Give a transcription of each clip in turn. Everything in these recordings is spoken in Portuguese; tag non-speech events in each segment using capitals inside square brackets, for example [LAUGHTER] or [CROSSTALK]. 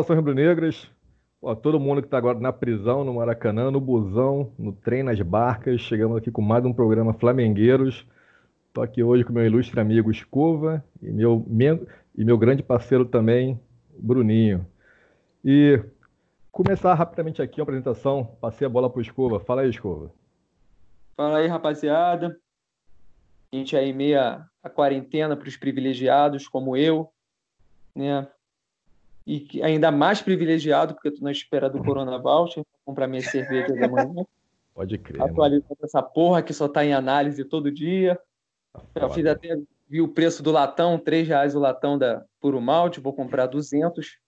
Saudações rubro-negras. Todo mundo que está agora na prisão, no Maracanã, no busão, no trem, nas barcas. Chegamos aqui com mais um programa Flamengueiros. Estou aqui hoje com meu ilustre amigo Escova e meu, e meu grande parceiro também, Bruninho. E começar rapidamente aqui a apresentação. Passei a bola para o Escova. Fala aí, Escova. Fala aí, rapaziada. A gente aí meia a quarentena para os privilegiados como eu, né? E ainda mais privilegiado, porque estou na espera do Corona Voucher para comprar minha [LAUGHS] cerveja da manhã. Pode crer. Atualizando essa porra que só está em análise todo dia. Tá eu fiz até vi o preço do latão, três reais o latão da Puro Malte, vou comprar 200.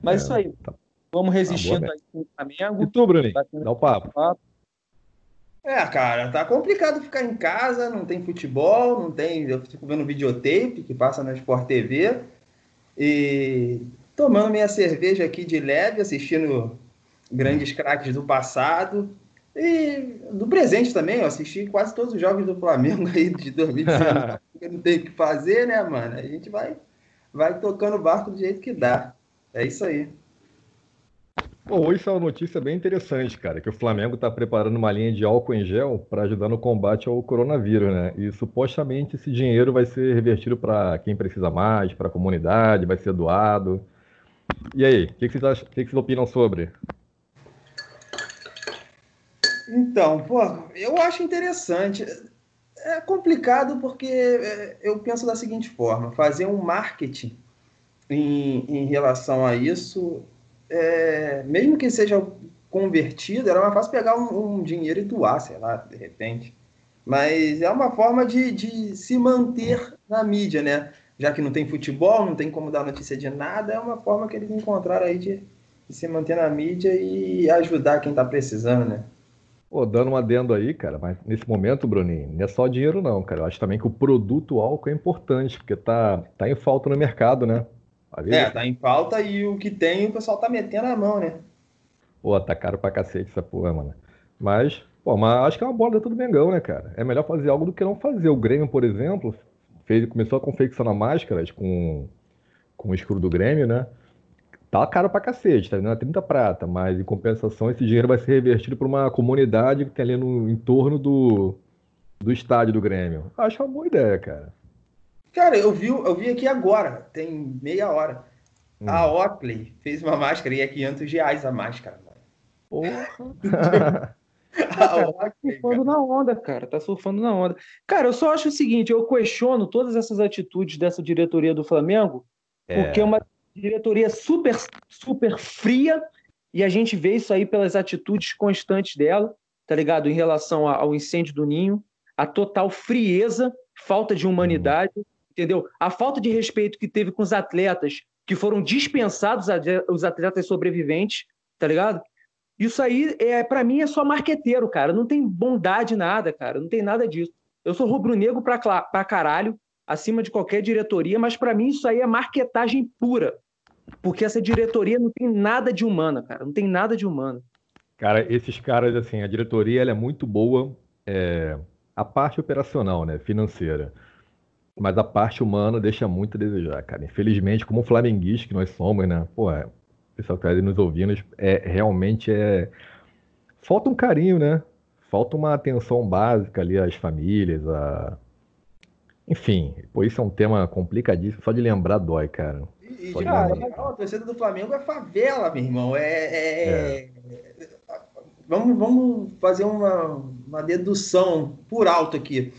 Mas é, isso aí. Tá. Vamos tá resistindo tá aí com o Flamengo. E tu, Bruninho? Dá o papo. papo. É, cara, tá complicado ficar em casa, não tem futebol, não tem. Eu fico vendo videotape que passa na Sport TV e tomando minha cerveja aqui de leve, assistindo grandes craques do passado e do presente também. Eu assisti quase todos os jogos do Flamengo aí de 2019, porque [LAUGHS] não tem o que fazer, né, mano? A gente vai, vai tocando o barco do jeito que dá. É isso aí. Bom, hoje é uma notícia bem interessante, cara, que o Flamengo está preparando uma linha de álcool em gel para ajudar no combate ao coronavírus, né? E supostamente esse dinheiro vai ser revertido para quem precisa mais, para a comunidade, vai ser doado. E aí, o que, que, vocês que, que vocês opinam sobre? Então, pô, eu acho interessante. É complicado porque é, eu penso da seguinte forma: fazer um marketing em, em relação a isso é, mesmo que seja convertido, era mais fácil pegar um, um, dinheiro e doar, sei lá, de repente. Mas é uma forma de, de se manter na mídia, né? Já que não tem futebol, não tem como dar notícia de nada, é uma forma que eles encontraram aí de, de se manter na mídia e ajudar quem está precisando, né? Pô, dando um adendo aí, cara, mas nesse momento, Bruninho, não é só dinheiro não, cara. Eu acho também que o produto álcool é importante, porque tá, tá em falta no mercado, né? É, tá em falta e o que tem o pessoal tá metendo a mão, né? Pô, tá caro pra cacete essa porra, mano. Mas, pô, mas acho que é uma bola dentro do Mengão, né, cara? É melhor fazer algo do que não fazer. O Grêmio, por exemplo, fez, começou a confeccionar máscaras com, com o escuro do Grêmio, né? Tá caro pra cacete, tá vendendo a 30 prata, mas em compensação esse dinheiro vai ser revertido para uma comunidade que tem ali no entorno do, do estádio do Grêmio. Acho uma boa ideia, cara. Cara, eu vi, eu vi aqui agora, tem meia hora. Hum. A Oakley fez uma máscara e é 500 reais a máscara. Porra! [LAUGHS] tá surfando na onda, cara. Tá surfando na onda. Cara, eu só acho o seguinte: eu questiono todas essas atitudes dessa diretoria do Flamengo, é. porque é uma diretoria super, super fria e a gente vê isso aí pelas atitudes constantes dela, tá ligado? Em relação ao incêndio do Ninho, a total frieza, falta de humanidade. Hum entendeu? A falta de respeito que teve com os atletas que foram dispensados, os atletas sobreviventes, tá ligado? Isso aí, é para mim, é só marqueteiro, cara. Não tem bondade nada, cara. Não tem nada disso. Eu sou rubro-negro pra, pra caralho, acima de qualquer diretoria, mas para mim isso aí é marquetagem pura. Porque essa diretoria não tem nada de humana, cara. Não tem nada de humana. Cara, esses caras, assim, a diretoria ela é muito boa, é, a parte operacional, né, financeira. Mas a parte humana deixa muito a desejar, cara. Infelizmente, como flamenguista que nós somos, né? Pô, é, o pessoal que está nos ouvindo, é, realmente é. Falta um carinho, né? Falta uma atenção básica ali às famílias, a... Enfim, pô, isso é um tema complicadíssimo. Só de lembrar dói, cara. E, Só cara, a torcida do Flamengo é favela, meu irmão. É, é, é. Vamos, vamos fazer uma, uma dedução por alto aqui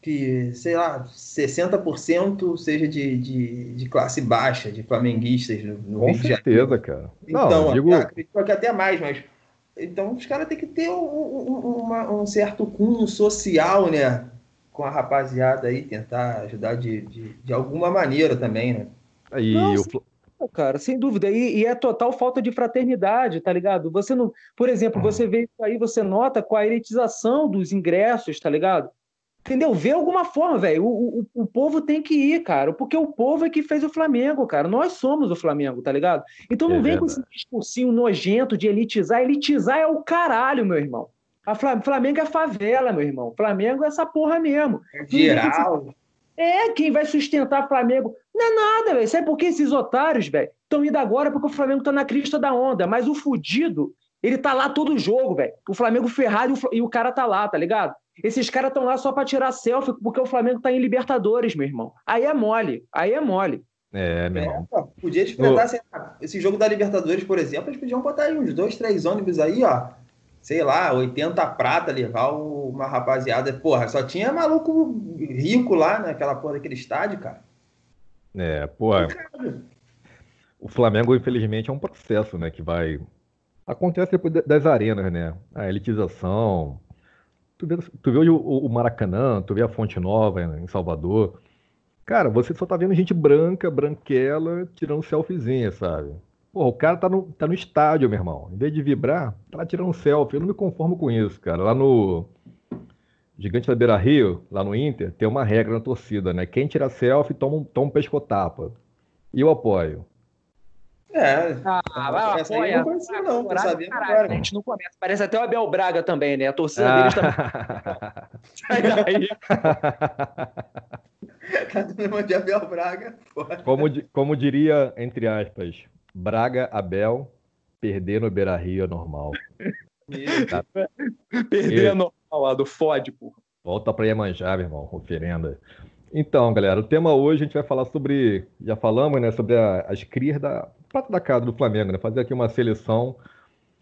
que, sei lá, 60% seja de, de, de, classe baixa, de flamenguistas no, no Com Rio certeza, cara. Então, Não, digo... acredito que até mais, mas. Então, os caras têm que ter um, um, uma, um, certo cunho social, né? Com a rapaziada aí, tentar ajudar de, de, de alguma maneira também, né? Aí, Não, eu... cara, sem dúvida. E, e, é total falta de fraternidade, tá ligado? Você não. Por exemplo, você vê isso aí, você nota com a elitização dos ingressos, tá ligado? Entendeu? Vê alguma forma, velho. O, o, o povo tem que ir, cara. Porque o povo é que fez o Flamengo, cara. Nós somos o Flamengo, tá ligado? Então não é vem verdade. com esse discursinho nojento de elitizar. Elitizar é o caralho, meu irmão. A Flamengo é favela, meu irmão. Flamengo é essa porra mesmo. É geral. É, quem vai sustentar o Flamengo. Não é nada, velho. Sabe por que esses otários, velho, estão indo agora porque o Flamengo tá na crista da onda. Mas o fudido, ele tá lá todo jogo, velho. O Flamengo ferrado e o cara tá lá, tá ligado? Esses caras estão lá só para tirar selfie porque o Flamengo tá em Libertadores, meu irmão. Aí é mole. Aí é mole. É, meu irmão. É, podia experimentar assim, esse jogo da Libertadores, por exemplo, eles podiam botar aí uns dois, três ônibus aí, ó sei lá, 80 prata, levar uma rapaziada. Porra, só tinha maluco rico lá naquela porra daquele estádio, cara. É, porra. O Flamengo, infelizmente, é um processo, né, que vai. Acontece depois das arenas, né? A elitização. Tu vê, tu vê o, o Maracanã, tu vê a Fonte Nova em Salvador. Cara, você só tá vendo gente branca, branquela, tirando selfiezinha, sabe? Pô, o cara tá no, tá no estádio, meu irmão. Em vez de vibrar, tá lá tirando um selfie. Eu não me conformo com isso, cara. Lá no Gigante da Beira Rio, lá no Inter, tem uma regra na torcida, né? Quem tira selfie toma, toma um pescotapa. E eu apoio. É. Ah, vai, essa apoia. Aí não conhecia, não. Tô sabendo agora. A gente não começa. Parece até o Abel Braga também, né? A torcida ah. deles tá. [LAUGHS] Sai daí. [LAUGHS] Tá de Abel Braga. Como, como diria, entre aspas, Braga, Abel, perder no Beira Rio é normal. tá? [LAUGHS] Perder é normal lá do FOD, porra. Volta pra Iemanjá, meu irmão, oferenda. Então, galera, o tema hoje a gente vai falar sobre, já falamos, né, sobre a, as crias da prata da casa do Flamengo, né? Fazer aqui uma seleção.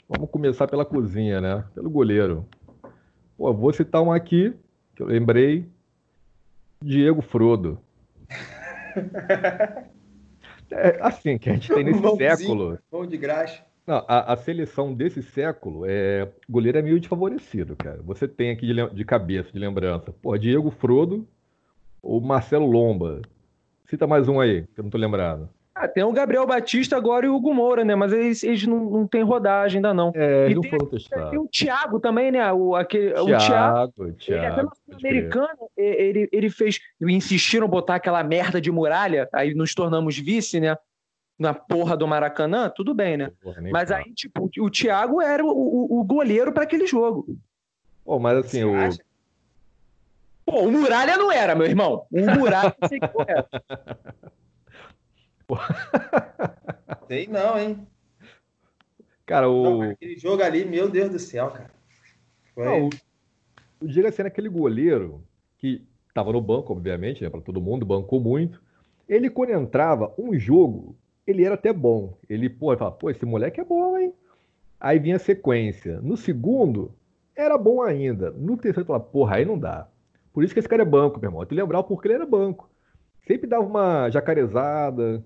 Vamos começar pela cozinha, né? Pelo goleiro. Pô, vou citar um aqui que eu lembrei. Diego Frodo. [LAUGHS] É, assim, que a gente tem nesse [LAUGHS] século. Bom de graxa. Não, a, a, seleção desse século, é, goleiro é meio desfavorecido, cara. Você tem aqui de, de cabeça, de lembrança, pô, Diego Frodo ou Marcelo Lomba. Cita mais um aí, que eu não tô lembrado. Ah, tem o Gabriel Batista agora e o Hugo Moura, né? Mas eles, eles não, não têm rodagem ainda, não. É, e não tem, foram testados. Tem o Thiago também, né? O, aquele, Thiago, o Thiago. Thiago ele até no americano ele, ele fez. Insistiram botar aquela merda de muralha, aí nos tornamos vice, né? Na porra do Maracanã, tudo bem, né? Porra, Mas aí, tipo, o Thiago era o, o, o goleiro para aquele jogo. Pô, mas assim, o. Pô, o Muralha não era, meu irmão. O Muralha não sei que era. Sei não, hein? Cara, o. Não, aquele jogo ali, meu Deus do céu, cara. Foi... Não, o, o Diego sendo aquele goleiro que estava no banco, obviamente, né, para todo mundo, bancou muito. Ele, quando entrava, um jogo, ele era até bom. Ele, pô, ele falava, pô, esse moleque é bom, hein? Aí vinha a sequência. No segundo, era bom ainda. No terceiro, falava, porra, aí não dá. Por isso que esse cara é banco, meu irmão. Tu lembrar porque ele era banco. Sempre dava uma jacarezada,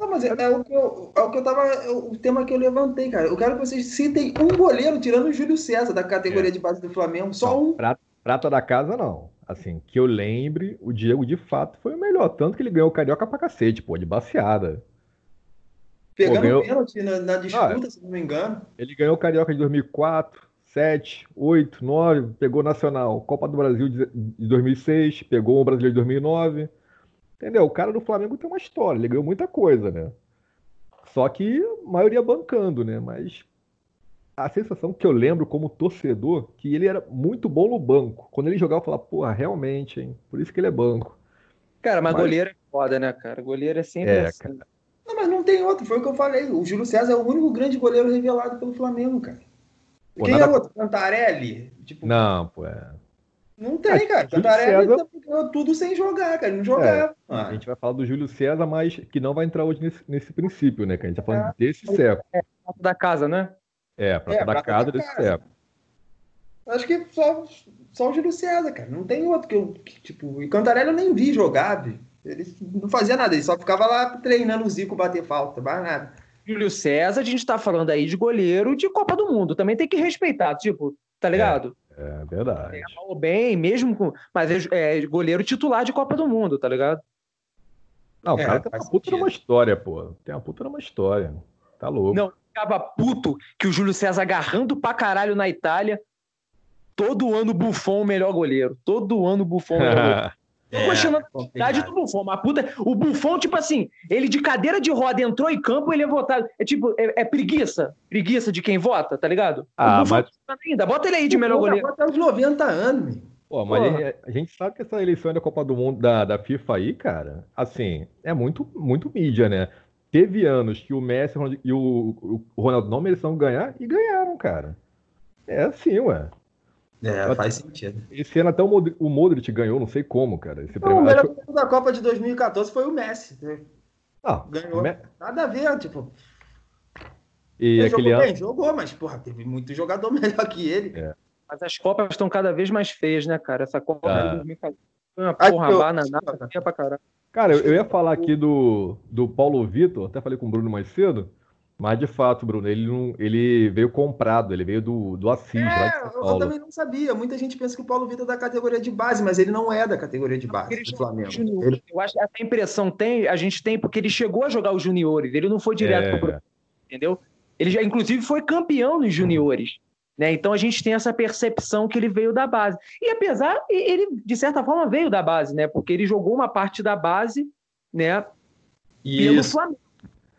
não, mas é, é, o que eu, é o que eu tava. É o tema que eu levantei, cara. Eu quero que vocês citem um goleiro, tirando o Júlio César, da categoria é. de base do Flamengo. Só não, um. Prata, prata, da casa, não. Assim, que eu lembre, o Diego de fato foi o melhor. Tanto que ele ganhou o Carioca pra cacete, pô, de baseada. Pegando pô, ganhou... pênalti na, na disputa, ah, se não me engano. Ele ganhou o Carioca de 2004, 7, 8, 9, pegou o Nacional, Copa do Brasil de 2006, pegou o Brasileiro de 2009. Entendeu? O cara do Flamengo tem uma história, ele ganhou muita coisa, né? Só que a maioria bancando, né? Mas a sensação que eu lembro como torcedor, que ele era muito bom no banco. Quando ele jogava, eu falava, porra, realmente, hein? Por isso que ele é banco. Cara, mas, mas... goleiro é foda, né, cara? Goleiro é sempre é, assim. Cara. Não, mas não tem outro, foi o que eu falei. O Júlio César é o único grande goleiro revelado pelo Flamengo, cara. Pô, Quem nada... é outro? Cantarelli? Tipo... Não, pô, é. Não tem, cara. Cantarelli César... ganhou tudo sem jogar, cara. Não jogava. É, a gente vai falar do Júlio César, mas que não vai entrar hoje nesse, nesse princípio, né? Que a gente tá falando é, desse século. É, da casa, né? É, prata é, da casa da desse casa. século. Acho que só, só o Júlio César, cara. Não tem outro que eu. Que, tipo, e Cantarelli eu nem vi jogar, viu? Ele não fazia nada, ele só ficava lá treinando o Zico bater falta, mais nada. Júlio César, a gente tá falando aí de goleiro de Copa do Mundo. Também tem que respeitar, tipo, tá ligado? É verdade. É, bem, mesmo com. Mas é, é, goleiro titular de Copa do Mundo, tá ligado? Não, o é, cara tem uma puta numa história, pô. Tem uma puta numa história. Tá louco. Não, ficava puto que o Júlio César agarrando pra caralho na Itália. Todo ano Buffon o melhor goleiro. Todo ano Buffon o melhor [LAUGHS] goleiro. É, questionando a idade do Buffon. Mas puta, o Buffon, tipo assim, ele de cadeira de roda entrou em campo, ele é votado. É tipo, é, é preguiça. Preguiça de quem vota, tá ligado? Ah, mas... ainda. Bota ele aí de melhor goleiro. Até os 90 anos, Pô, mas Porra. a gente sabe que essa eleição da Copa do Mundo da, da FIFA aí, cara, assim, é muito, muito mídia, né? Teve anos que o Messi e o, o Ronaldo não mereciam ganhar e ganharam, cara. É assim, ué. É, faz sentido. Esse ano até o Modric, o Modric ganhou, não sei como, cara. Esse não, o melhor acho... da Copa de 2014 foi o Messi. Ah, ganhou. Me... Nada a ver, tipo. E ele aquele jogou ano... bem, jogou, mas, porra, teve muito jogador [LAUGHS] melhor que ele. É. Mas as Copas estão cada vez mais feias, né, cara? Essa Copa ah. de 2014 foi uma porra eu... bananada, feia pra caralho. Cara, eu, eu ia falar aqui do, do Paulo Vitor, até falei com o Bruno mais cedo. Mas de fato, Bruno, ele, não, ele veio comprado, ele veio do, do Assis. É, eu também não sabia. Muita gente pensa que o Paulo Vitor é da categoria de base, mas ele não é da categoria de base do Flamengo. Ele... Eu acho que essa impressão tem, a gente tem, porque ele chegou a jogar os juniores, ele não foi direto é. pro entendeu? Ele já, inclusive, foi campeão nos juniores. Né? Então a gente tem essa percepção que ele veio da base. E apesar, ele, de certa forma, veio da base, né? Porque ele jogou uma parte da base, né? Isso. Pelo Flamengo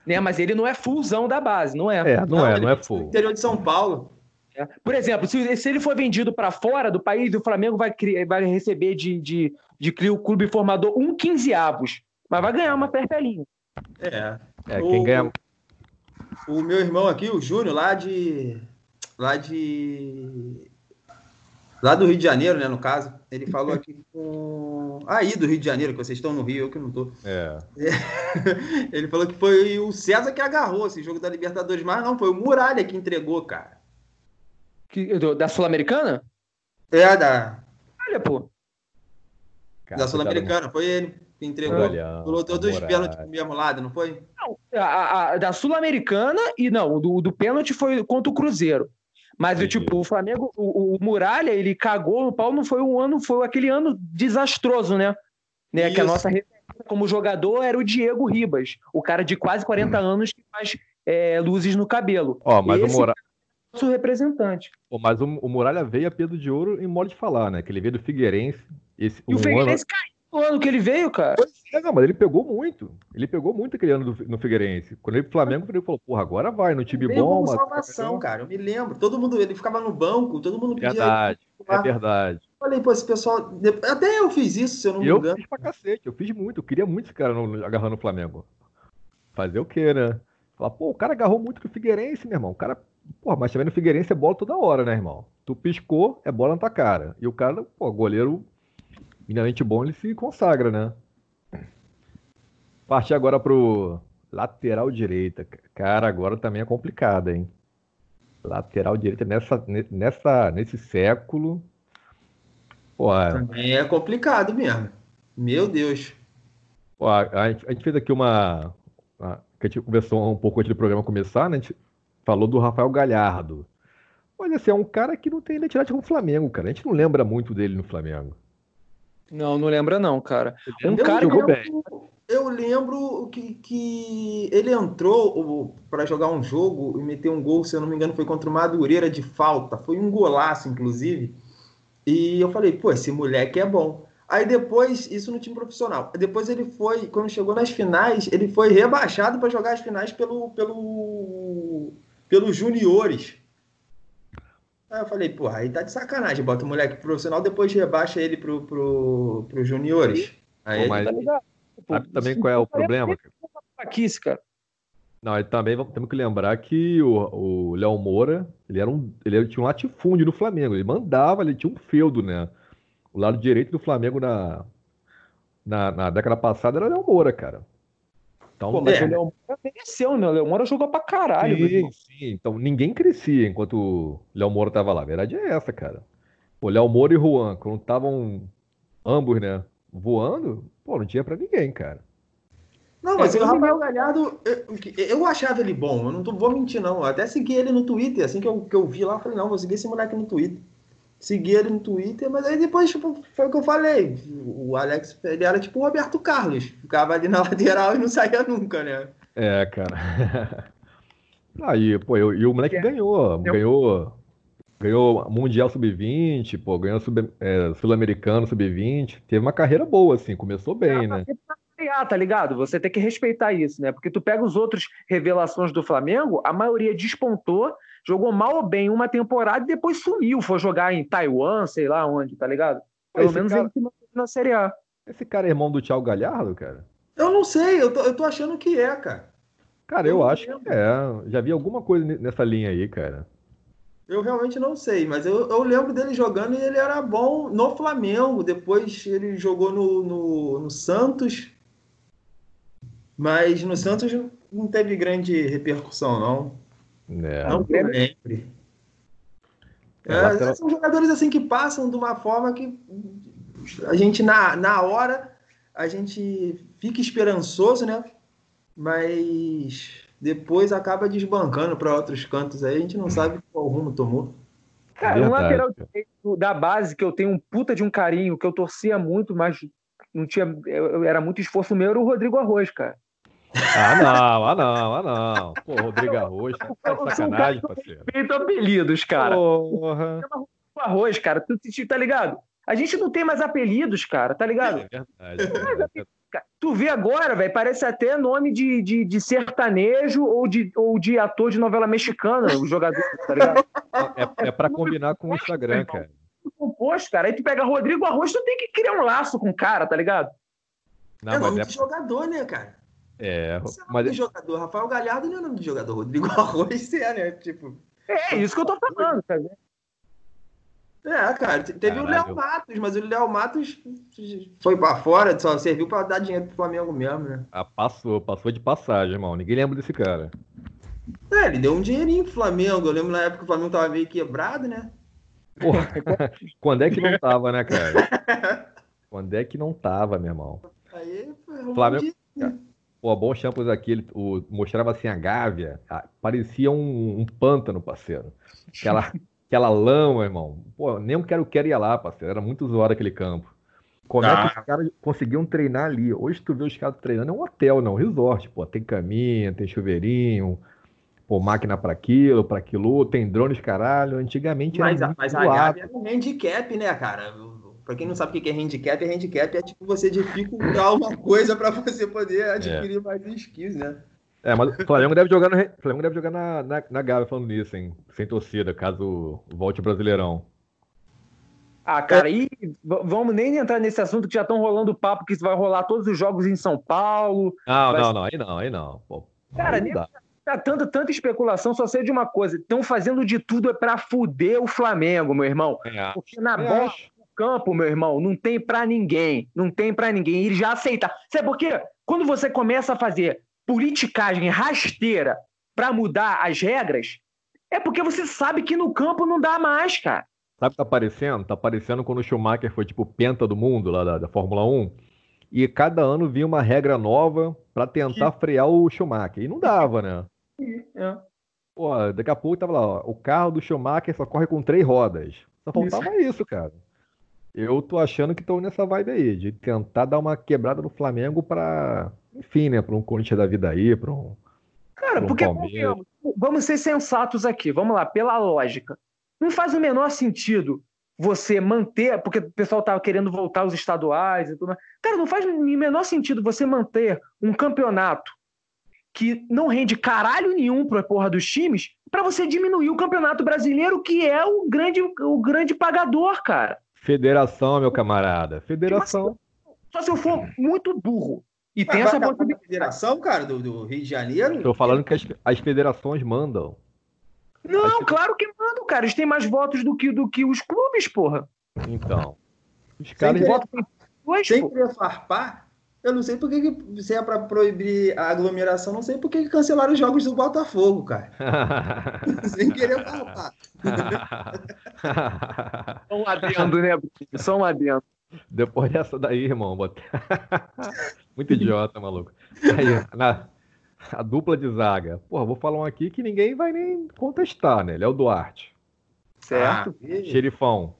né? Mas ele não é fullzão da base, não é? É, não, não é, não é full. Interior de São Paulo. É. Por exemplo, se, se ele for vendido para fora do país, o Flamengo vai, vai receber de, de, de o clube formador um quinzeavos, mas vai ganhar uma perpelinha. É. É, quem o, ganha. O meu irmão aqui, o Júnior, lá de. Lá de lá do Rio de Janeiro, né, no caso, ele falou aqui com. Aí do Rio de Janeiro, que vocês estão no Rio, eu que não tô. É. [LAUGHS] Ele falou que foi o César que agarrou esse jogo da Libertadores, mas não, foi o Muralha que entregou, cara. Que, da Sul-Americana? É, da. Olha, pô. Cara, da Sul-Americana, foi ele que entregou. Pulou dois pênaltis pro mesmo lado, não foi? Não, a, a da Sul-Americana e não, do, do pênalti foi contra o Cruzeiro. Mas o tipo, o Flamengo, o, o, Muralha, ele cagou no pau, não foi um ano, foi aquele ano desastroso, né? né? Que a nossa referência como jogador era o Diego Ribas, o cara de quase 40 hum. anos que faz é, luzes no cabelo. Ó, mas Esse o Muralha. É nosso representante. Pô, mas o, o Muralha veio a Pedro de Ouro em modo de falar, né? Que ele veio do Figueirense. Esse, e um o Figueirense ano... caiu o ano que ele veio, cara. Pois é, não, mas ele pegou muito. Ele pegou muito aquele ano do, no Figueirense. Quando ele pro Flamengo, ele falou, porra, agora vai, no time ele bom. Mas... salvação, cara. Eu me lembro. Todo mundo, ele ficava no banco, todo mundo pedia. Verdade, é verdade. Falei, pô, esse pessoal. Até eu fiz isso, se eu não me eu engano. Eu fiz pra cacete, eu fiz muito. Eu queria muito esse cara no, agarrando o Flamengo. Fazer o quê, né? Falar, pô, o cara agarrou muito com o Figueirense, meu irmão. O cara. Porra, mas também no Figueirense é bola toda hora, né, irmão? Tu piscou, é bola na tua cara. E o cara, pô, goleiro minimamente bom, ele se consagra, né? Partir agora pro lateral direita. Cara, agora também é complicado, hein? Lateral direita nessa, nessa, nesse século. Pô, também é complicado mesmo. Meu Deus. Pô, a, gente, a gente fez aqui uma, uma. que a gente conversou um pouco antes do programa começar, né? A gente falou do Rafael Galhardo. Olha assim, é um cara que não tem identidade com o Flamengo, cara. A gente não lembra muito dele no Flamengo. Não, não lembra não, cara. Um eu cara jogou bem. Eu lembro que, que ele entrou para jogar um jogo e meter um gol, se eu não me engano, foi contra o Madureira de falta. Foi um golaço, inclusive. E eu falei, pô, esse moleque é bom. Aí depois, isso no time profissional. Depois ele foi, quando chegou nas finais, ele foi rebaixado para jogar as finais pelo, pelo, pelos juniores. Aí eu falei, porra, aí tá de sacanagem. Bota o moleque profissional, depois rebaixa ele pro, pro, pro juniores. Aí Pô, mas... Tá Sabe também qual é o problema? Aqui, cara. Não, também temos que lembrar que o, o Léo Moura, ele era um, ele tinha um latifúndio no Flamengo, ele mandava, ele tinha um feudo, né? O lado direito do Flamengo na, na, na década passada era o Léo Moura, cara. Então, Pô, mas é. o Léo Moura mereceu, né? O Léo Moura jogou pra caralho. Sim, sim. Então ninguém crescia enquanto o Léo Moura tava lá. A verdade é essa, cara. O Léo Moura e Juan, quando estavam ambos, né, voando, pô, não tinha pra ninguém, cara. Não, mas é, o Rafael Galhardo, eu, eu, achava ele bom, eu não tô, vou mentir, não. Eu até segui ele no Twitter, assim que eu, que eu vi lá, eu falei, não, vou seguir esse moleque no Twitter. Segui ele no Twitter, mas aí depois tipo, foi o que eu falei. O Alex, ele era tipo o Roberto Carlos, ficava ali na [LAUGHS] lateral e não saía nunca, né? É, cara. [LAUGHS] Aí, pô, eu, e o moleque é. ganhou, eu... ganhou, ganhou Mundial Sub-20, pô, ganhou sub, é, Sul-Americano Sub-20, teve uma carreira boa, assim, começou bem, né? Tá, tá ligado? Você tem que respeitar isso, né? Porque tu pega os outros revelações do Flamengo, a maioria despontou, jogou mal ou bem uma temporada e depois sumiu, foi jogar em Taiwan, sei lá onde, tá ligado? Pelo menos cara... ele se manteve na Série A. Esse cara é irmão do Thiago Galhardo, cara? Eu não sei, eu tô, eu tô achando que é, cara. Cara, eu, eu acho lembro. que é. Já vi alguma coisa nessa linha aí, cara. Eu realmente não sei, mas eu, eu lembro dele jogando e ele era bom no Flamengo. Depois ele jogou no, no, no Santos. Mas no Santos não teve grande repercussão, não. É. Não sempre. É, é, são jogadores assim que passam de uma forma que a gente, na, na hora, a gente fica esperançoso, né? Mas depois acaba desbancando para outros cantos aí, a gente não sabe qual rumo tomou. Cara, um lateral da base que eu tenho um puta de um carinho, que eu torcia muito, mas não tinha. Era muito esforço meu, era o Rodrigo Arroz, cara. Ah, não, ah, não, ah, não. Pô, Rodrigo Arroz, tá sacanagem, parceiro. Feito apelidos, cara. Porra. Arroz, cara, tu, tá ligado? A gente não tem mais apelidos, cara, tá ligado? É verdade. É Tu vê agora, velho, parece até nome de, de, de, sertanejo ou de, ou de ator de novela mexicana, o jogador, tá ligado? É, é pra combinar com o Instagram, cara. Composto, cara. Aí tu pega Rodrigo Arroz, tu tem que criar um laço com o cara, tá ligado? Não, é nome é... de jogador, né, cara? É, Você é mas... de jogador. Rafael Galhardo não é nome de jogador. Rodrigo [LAUGHS] Arroz é, né? Tipo... É, isso que eu tô falando, cara. É, cara, teve Caralho. o Léo Matos, mas o Léo Matos foi para fora, só serviu para dar dinheiro pro Flamengo mesmo, né? Ah, passou, passou de passagem, irmão. Ninguém lembra desse cara. É, ele deu um dinheirinho pro Flamengo. Eu lembro na época que o Flamengo tava meio quebrado, né? Porra, [LAUGHS] quando é que não tava, né, cara? [LAUGHS] Quando é que não tava, meu irmão? Aí, foi Flamengo. Pô, bom Champions aqui, ele, o, mostrava assim a Gávea, a, parecia um, um pântano, parceiro. Aquela [LAUGHS] aquela lama, irmão. Pô, nem o quero quero ia lá, parceiro. Era muito zoado aquele campo. Como ah. é que ah. os caras conseguiam treinar ali? Hoje tu vê os caras treinando, é um hotel, não, um resort, pô. Tem caminha, tem chuveirinho, pô, máquina para aquilo, para aquilo, tem drones, caralho. Antigamente mas, era Mas a Gabi é um handicap, né, cara? Pra quem não sabe o que é handicap, é handicap é tipo você dificultar uma coisa para você poder adquirir é. mais skills, né? É, mas o Flamengo deve jogar, no, Flamengo deve jogar na, na, na Gávea falando nisso, hein? Sem torcida, caso volte o Brasileirão. Ah, cara, e vamos nem entrar nesse assunto que já estão rolando o papo que vai rolar todos os jogos em São Paulo. Não, vai... não, não, aí não, aí não. Pô, cara, nem tá tanta, tanta especulação, só sei de uma coisa: estão fazendo de tudo é para fuder o Flamengo, meu irmão. É. Porque na bola do campo, meu irmão, não tem para ninguém. Não tem para ninguém. Ele já aceita. Sabe por quê? Quando você começa a fazer politicagem rasteira para mudar as regras, é porque você sabe que no campo não dá mais, cara. Sabe o que tá parecendo? Tá parecendo quando o Schumacher foi tipo penta do mundo lá da, da Fórmula 1. E cada ano vinha uma regra nova para tentar frear o Schumacher. E não dava, né? É. Pô, daqui a pouco tava lá, ó, o carro do Schumacher só corre com três rodas. Só faltava isso, isso cara. Eu tô achando que estão nessa vibe aí, de tentar dar uma quebrada no Flamengo para enfim, né, para um Corinthians da vida aí, para um. Cara, um porque vamos, vamos ser sensatos aqui, vamos lá, pela lógica. Não faz o menor sentido você manter, porque o pessoal estava querendo voltar aos estaduais e tudo mais. Cara, não faz o menor sentido você manter um campeonato que não rende caralho nenhum para a porra dos times, para você diminuir o campeonato brasileiro, que é o grande, o grande pagador, cara. Federação, meu camarada. Federação. Só se eu for muito burro. E tem essa possibilidade. federação, cara, do, do, Rio de Janeiro? Estou falando que as, as federações mandam. Não, as... claro que mandam, cara. Eles têm mais votos do que, do que os clubes, porra. Então. Os caras sem votam dois, Sem querer farpar, eu não sei por que, que se é para proibir a aglomeração, não sei por que, que cancelaram os jogos do Botafogo, cara. [LAUGHS] sem querer farpar. [LAUGHS] Só um adendo, né? Só um adendo. Depois dessa daí, irmão, bota... [LAUGHS] muito idiota, maluco. Aí, na, a dupla de zaga. Porra, vou falar um aqui que ninguém vai nem contestar, né? Ele é o Duarte. Certo. Ah, xerifão.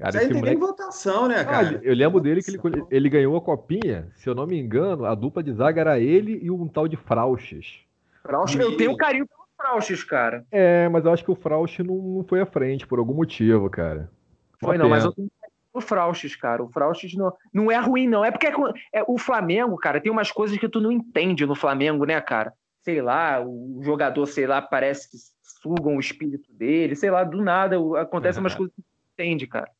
Cara, Isso aí tem moleque... votação, né, cara? Ah, eu lembro dele que ele, ele ganhou a copinha, se eu não me engano, a dupla de zaga era ele e um tal de Frauches. Frauches, eu tenho carinho pelo Frauches, cara. É, mas eu acho que o Frauches não, não foi à frente por algum motivo, cara. Foi não, mas eu tenho o Fraustes, cara. O Fraustes não, não é ruim, não. É porque é, é, o Flamengo, cara, tem umas coisas que tu não entende no Flamengo, né, cara? Sei lá, o jogador, sei lá, parece que sugam o espírito dele, sei lá, do nada acontece umas [LAUGHS] coisas que tu não entende, cara.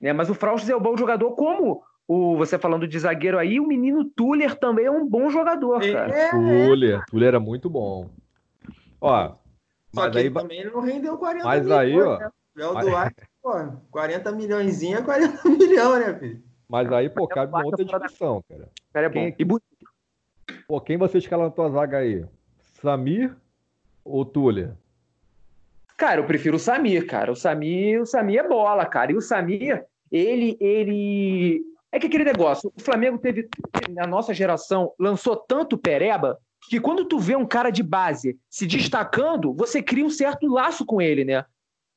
Né? Mas o Fraustes é um bom jogador, como o, você falando de zagueiro aí, o menino Tuller também é um bom jogador, cara. É, Tuller, Tuller era muito bom. Ó, Só mas que aí, também não rendeu 40 mas milhões. Mas aí, ó. Né? O Duarte, pô, 40 milhões é 40 [LAUGHS] milhões, né, filho? Mas aí, pô, cabe uma outra discussão, cara. cara é quem, bom. Pô, quem você escala na tua zaga aí? Samir ou Tuller? Cara, eu prefiro o Samir, cara. O Samir, o Samir é bola, cara. E o Samir, ele, ele é que aquele negócio, o Flamengo teve na nossa geração lançou tanto pereba que quando tu vê um cara de base se destacando, você cria um certo laço com ele, né?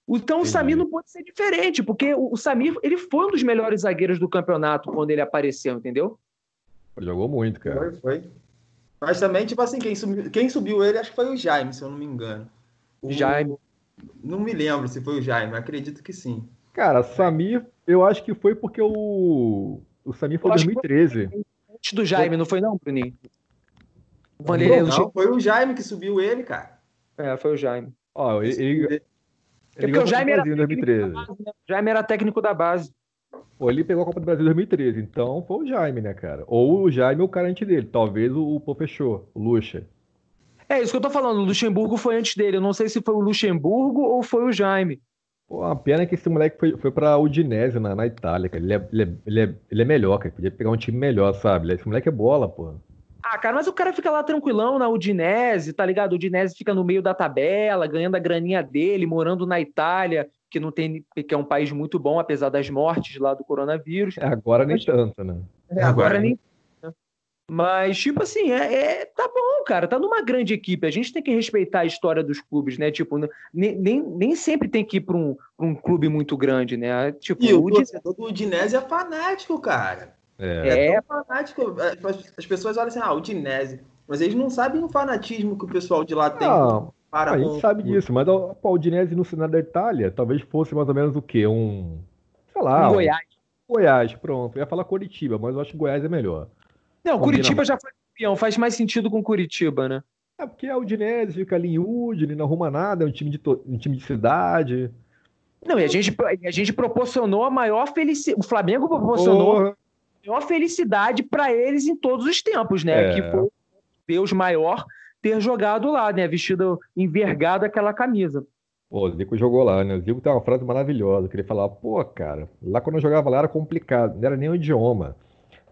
Então o Samir não pode ser diferente, porque o Samir ele foi um dos melhores zagueiros do campeonato quando ele apareceu, entendeu? Jogou muito, cara. Foi, foi. Mas também, tipo assim, quem subiu, quem subiu ele acho que foi o Jaime, se eu não me engano. O, Jaime. Não me lembro se foi o Jaime, acredito que sim. Cara, Samir, eu acho que foi porque o, o Samir foi em 2013. Foi antes do Jaime, não foi não, Bruninho? Não, não, foi o Jaime que subiu ele, cara. É, foi o Jaime. Ó, ele, ele, ele é porque o Jaime era, 2013. Base, né? Jaime era técnico da base. Pô, ele pegou a Copa do Brasil em 2013, então foi o Jaime, né, cara? Ou o Jaime ou o cara antes dele. Talvez o, o Pô fechou, o Lucha. É isso que eu tô falando, o Luxemburgo foi antes dele. Eu não sei se foi o Luxemburgo ou foi o Jaime. Pô, a pena é que esse moleque foi, foi pra Udinese, na, na Itália, cara. Ele é, ele, é, ele, é, ele é melhor, cara. Podia pegar um time melhor, sabe? Esse moleque é bola, pô. Ah, cara, mas o cara fica lá tranquilão na Udinese, tá ligado? O Udinese fica no meio da tabela, ganhando a graninha dele, morando na Itália, que não tem, que é um país muito bom, apesar das mortes lá do coronavírus. É, agora nem mas, tanto, né? É, agora, agora nem? Mas, tipo assim, é, é, tá bom, cara, tá numa grande equipe. A gente tem que respeitar a história dos clubes, né? Tipo, nem, nem, nem sempre tem que ir pra um, pra um clube muito grande, né? Tipo, e o, o torcedor do Udinese é fanático, cara. É, é fanático. É, as pessoas olham assim, ah, Udinese. Mas eles não sabem o fanatismo que o pessoal de lá tem. Não. Para a gente sabe disso, mas o Udinese no cenário da Itália talvez fosse mais ou menos o quê? Um. Sei lá. Um Goiás. Um Goiás, pronto. Eu ia falar Curitiba, mas eu acho que Goiás é melhor. Não, Combina Curitiba já foi campeão, faz mais sentido com Curitiba, né? É porque a Udinese fica ali em Udine, não arruma nada, é um time de, to... um time de cidade. Não, e a gente, a gente proporcionou a maior felicidade. O Flamengo proporcionou Porra. a maior felicidade para eles em todos os tempos, né? É. Que foi Deus maior ter jogado lá, né? Vestido, envergado aquela camisa. Pô, o Zico jogou lá, né? O Zico tem uma frase maravilhosa, que ele falava, pô, cara, lá quando eu jogava lá era complicado, não era nem o idioma.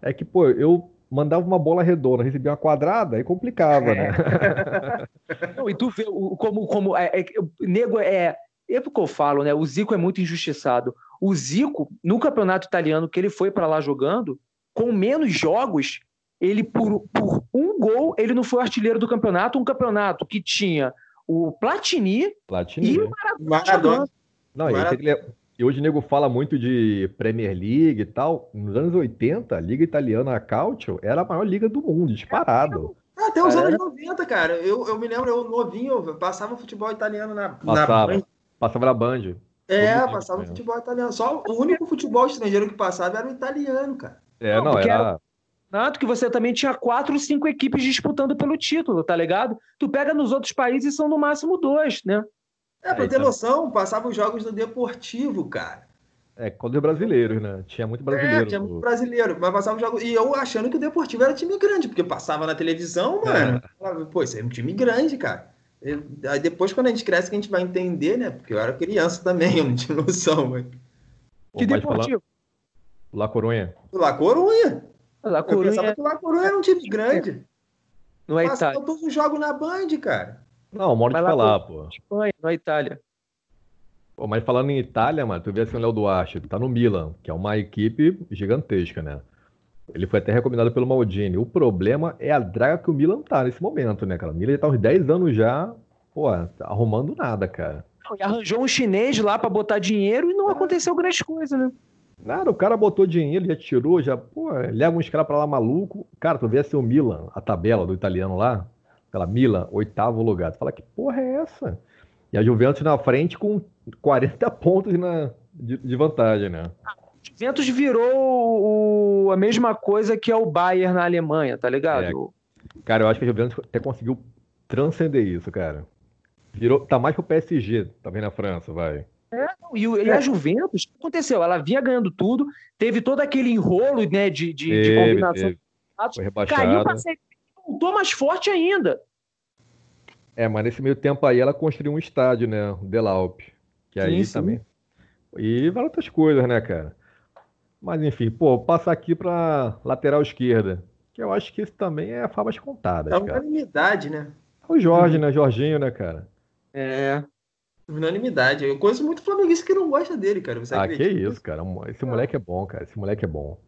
É que, pô, eu mandava uma bola redonda, recebia uma quadrada, aí complicava, né? [LAUGHS] não, e tu vê como, como é, é, nego é, é o que eu falo, né? O Zico é muito injustiçado. O Zico, no campeonato italiano que ele foi para lá jogando, com menos jogos, ele por, por um gol, ele não foi artilheiro do campeonato, um campeonato que tinha o Platini, Platini. e o Maradona. Não, e, e hoje o nego fala muito de Premier League e tal. Nos anos 80, a Liga Italiana, a Calcio, era a maior liga do mundo, disparado. Ah, até os anos 90, cara. Eu, eu me lembro, eu novinho, eu passava futebol italiano na, passava, na Passava na Band. É, passava futebol italiano. Só o único futebol estrangeiro que passava era o italiano, cara. É, não, não era... era tanto que você também tinha quatro ou cinco equipes disputando pelo título, tá ligado? Tu pega nos outros países são no máximo dois, né? É, pra ter noção, passavam os jogos do Deportivo, cara. É, quando os brasileiros, né? Tinha muito brasileiro. É, tinha muito brasileiro, mas passava os jogos. E eu achando que o Deportivo era time grande, porque passava na televisão, mano. É. Pô, isso é um time grande, cara. Aí depois, quando a gente cresce, que a gente vai entender, né? Porque eu era criança também, [LAUGHS] eu não tinha noção, mano. Que Deportivo? Lá Corunha. Lá Corunha. La Corunha... Eu pensava que o La Corunha era um time grande. Não é Itália. Todos os jogos na Band, cara. Não, modo de falar, pô. Espanha, não é Itália. Pô, mas falando em Itália, mano, tu vê assim o Léo Duarte, tá no Milan, que é uma equipe gigantesca, né? Ele foi até recomendado pelo Maldini. O problema é a draga que o Milan tá nesse momento, né, cara? O Milan já tá uns 10 anos já, pô, arrumando nada, cara. E arranjou um chinês lá para botar dinheiro e não aconteceu grande coisa, né? Nada, o cara botou dinheiro, já tirou, já, pô, leva uns caras pra lá maluco. Cara, tu vê assim o Milan, a tabela do italiano lá, aquela Milan, oitavo lugar. Tu fala, que porra é essa? E a Juventus na frente com 40 [LAUGHS] pontos na, de, de vantagem, né? Juventus virou o, a mesma coisa que é o Bayern na Alemanha, tá ligado? É. Cara, eu acho que a Juventus até conseguiu transcender isso, cara. Virou, tá mais pro PSG, tá vendo na França, vai. É, E, e, a é. Juventus, o que aconteceu? Ela vinha ganhando tudo, teve todo aquele enrolo né, de, de, teve, de combinação. Teve. Caiu para ser voltou mais forte ainda. É, mas nesse meio tempo aí ela construiu um estádio, né? O Delaup. Que aí sim, também. E várias outras coisas, né, cara? Mas enfim, pô, passar aqui pra lateral esquerda. Que eu acho que isso também é favas contadas. É unanimidade, né? O Jorge, né? Jorginho, né, cara? É. Unanimidade. Eu conheço muito flamenguista que não gosta dele, cara. Você ah, acredita? que isso, cara. Esse moleque é bom, cara. Esse moleque é bom.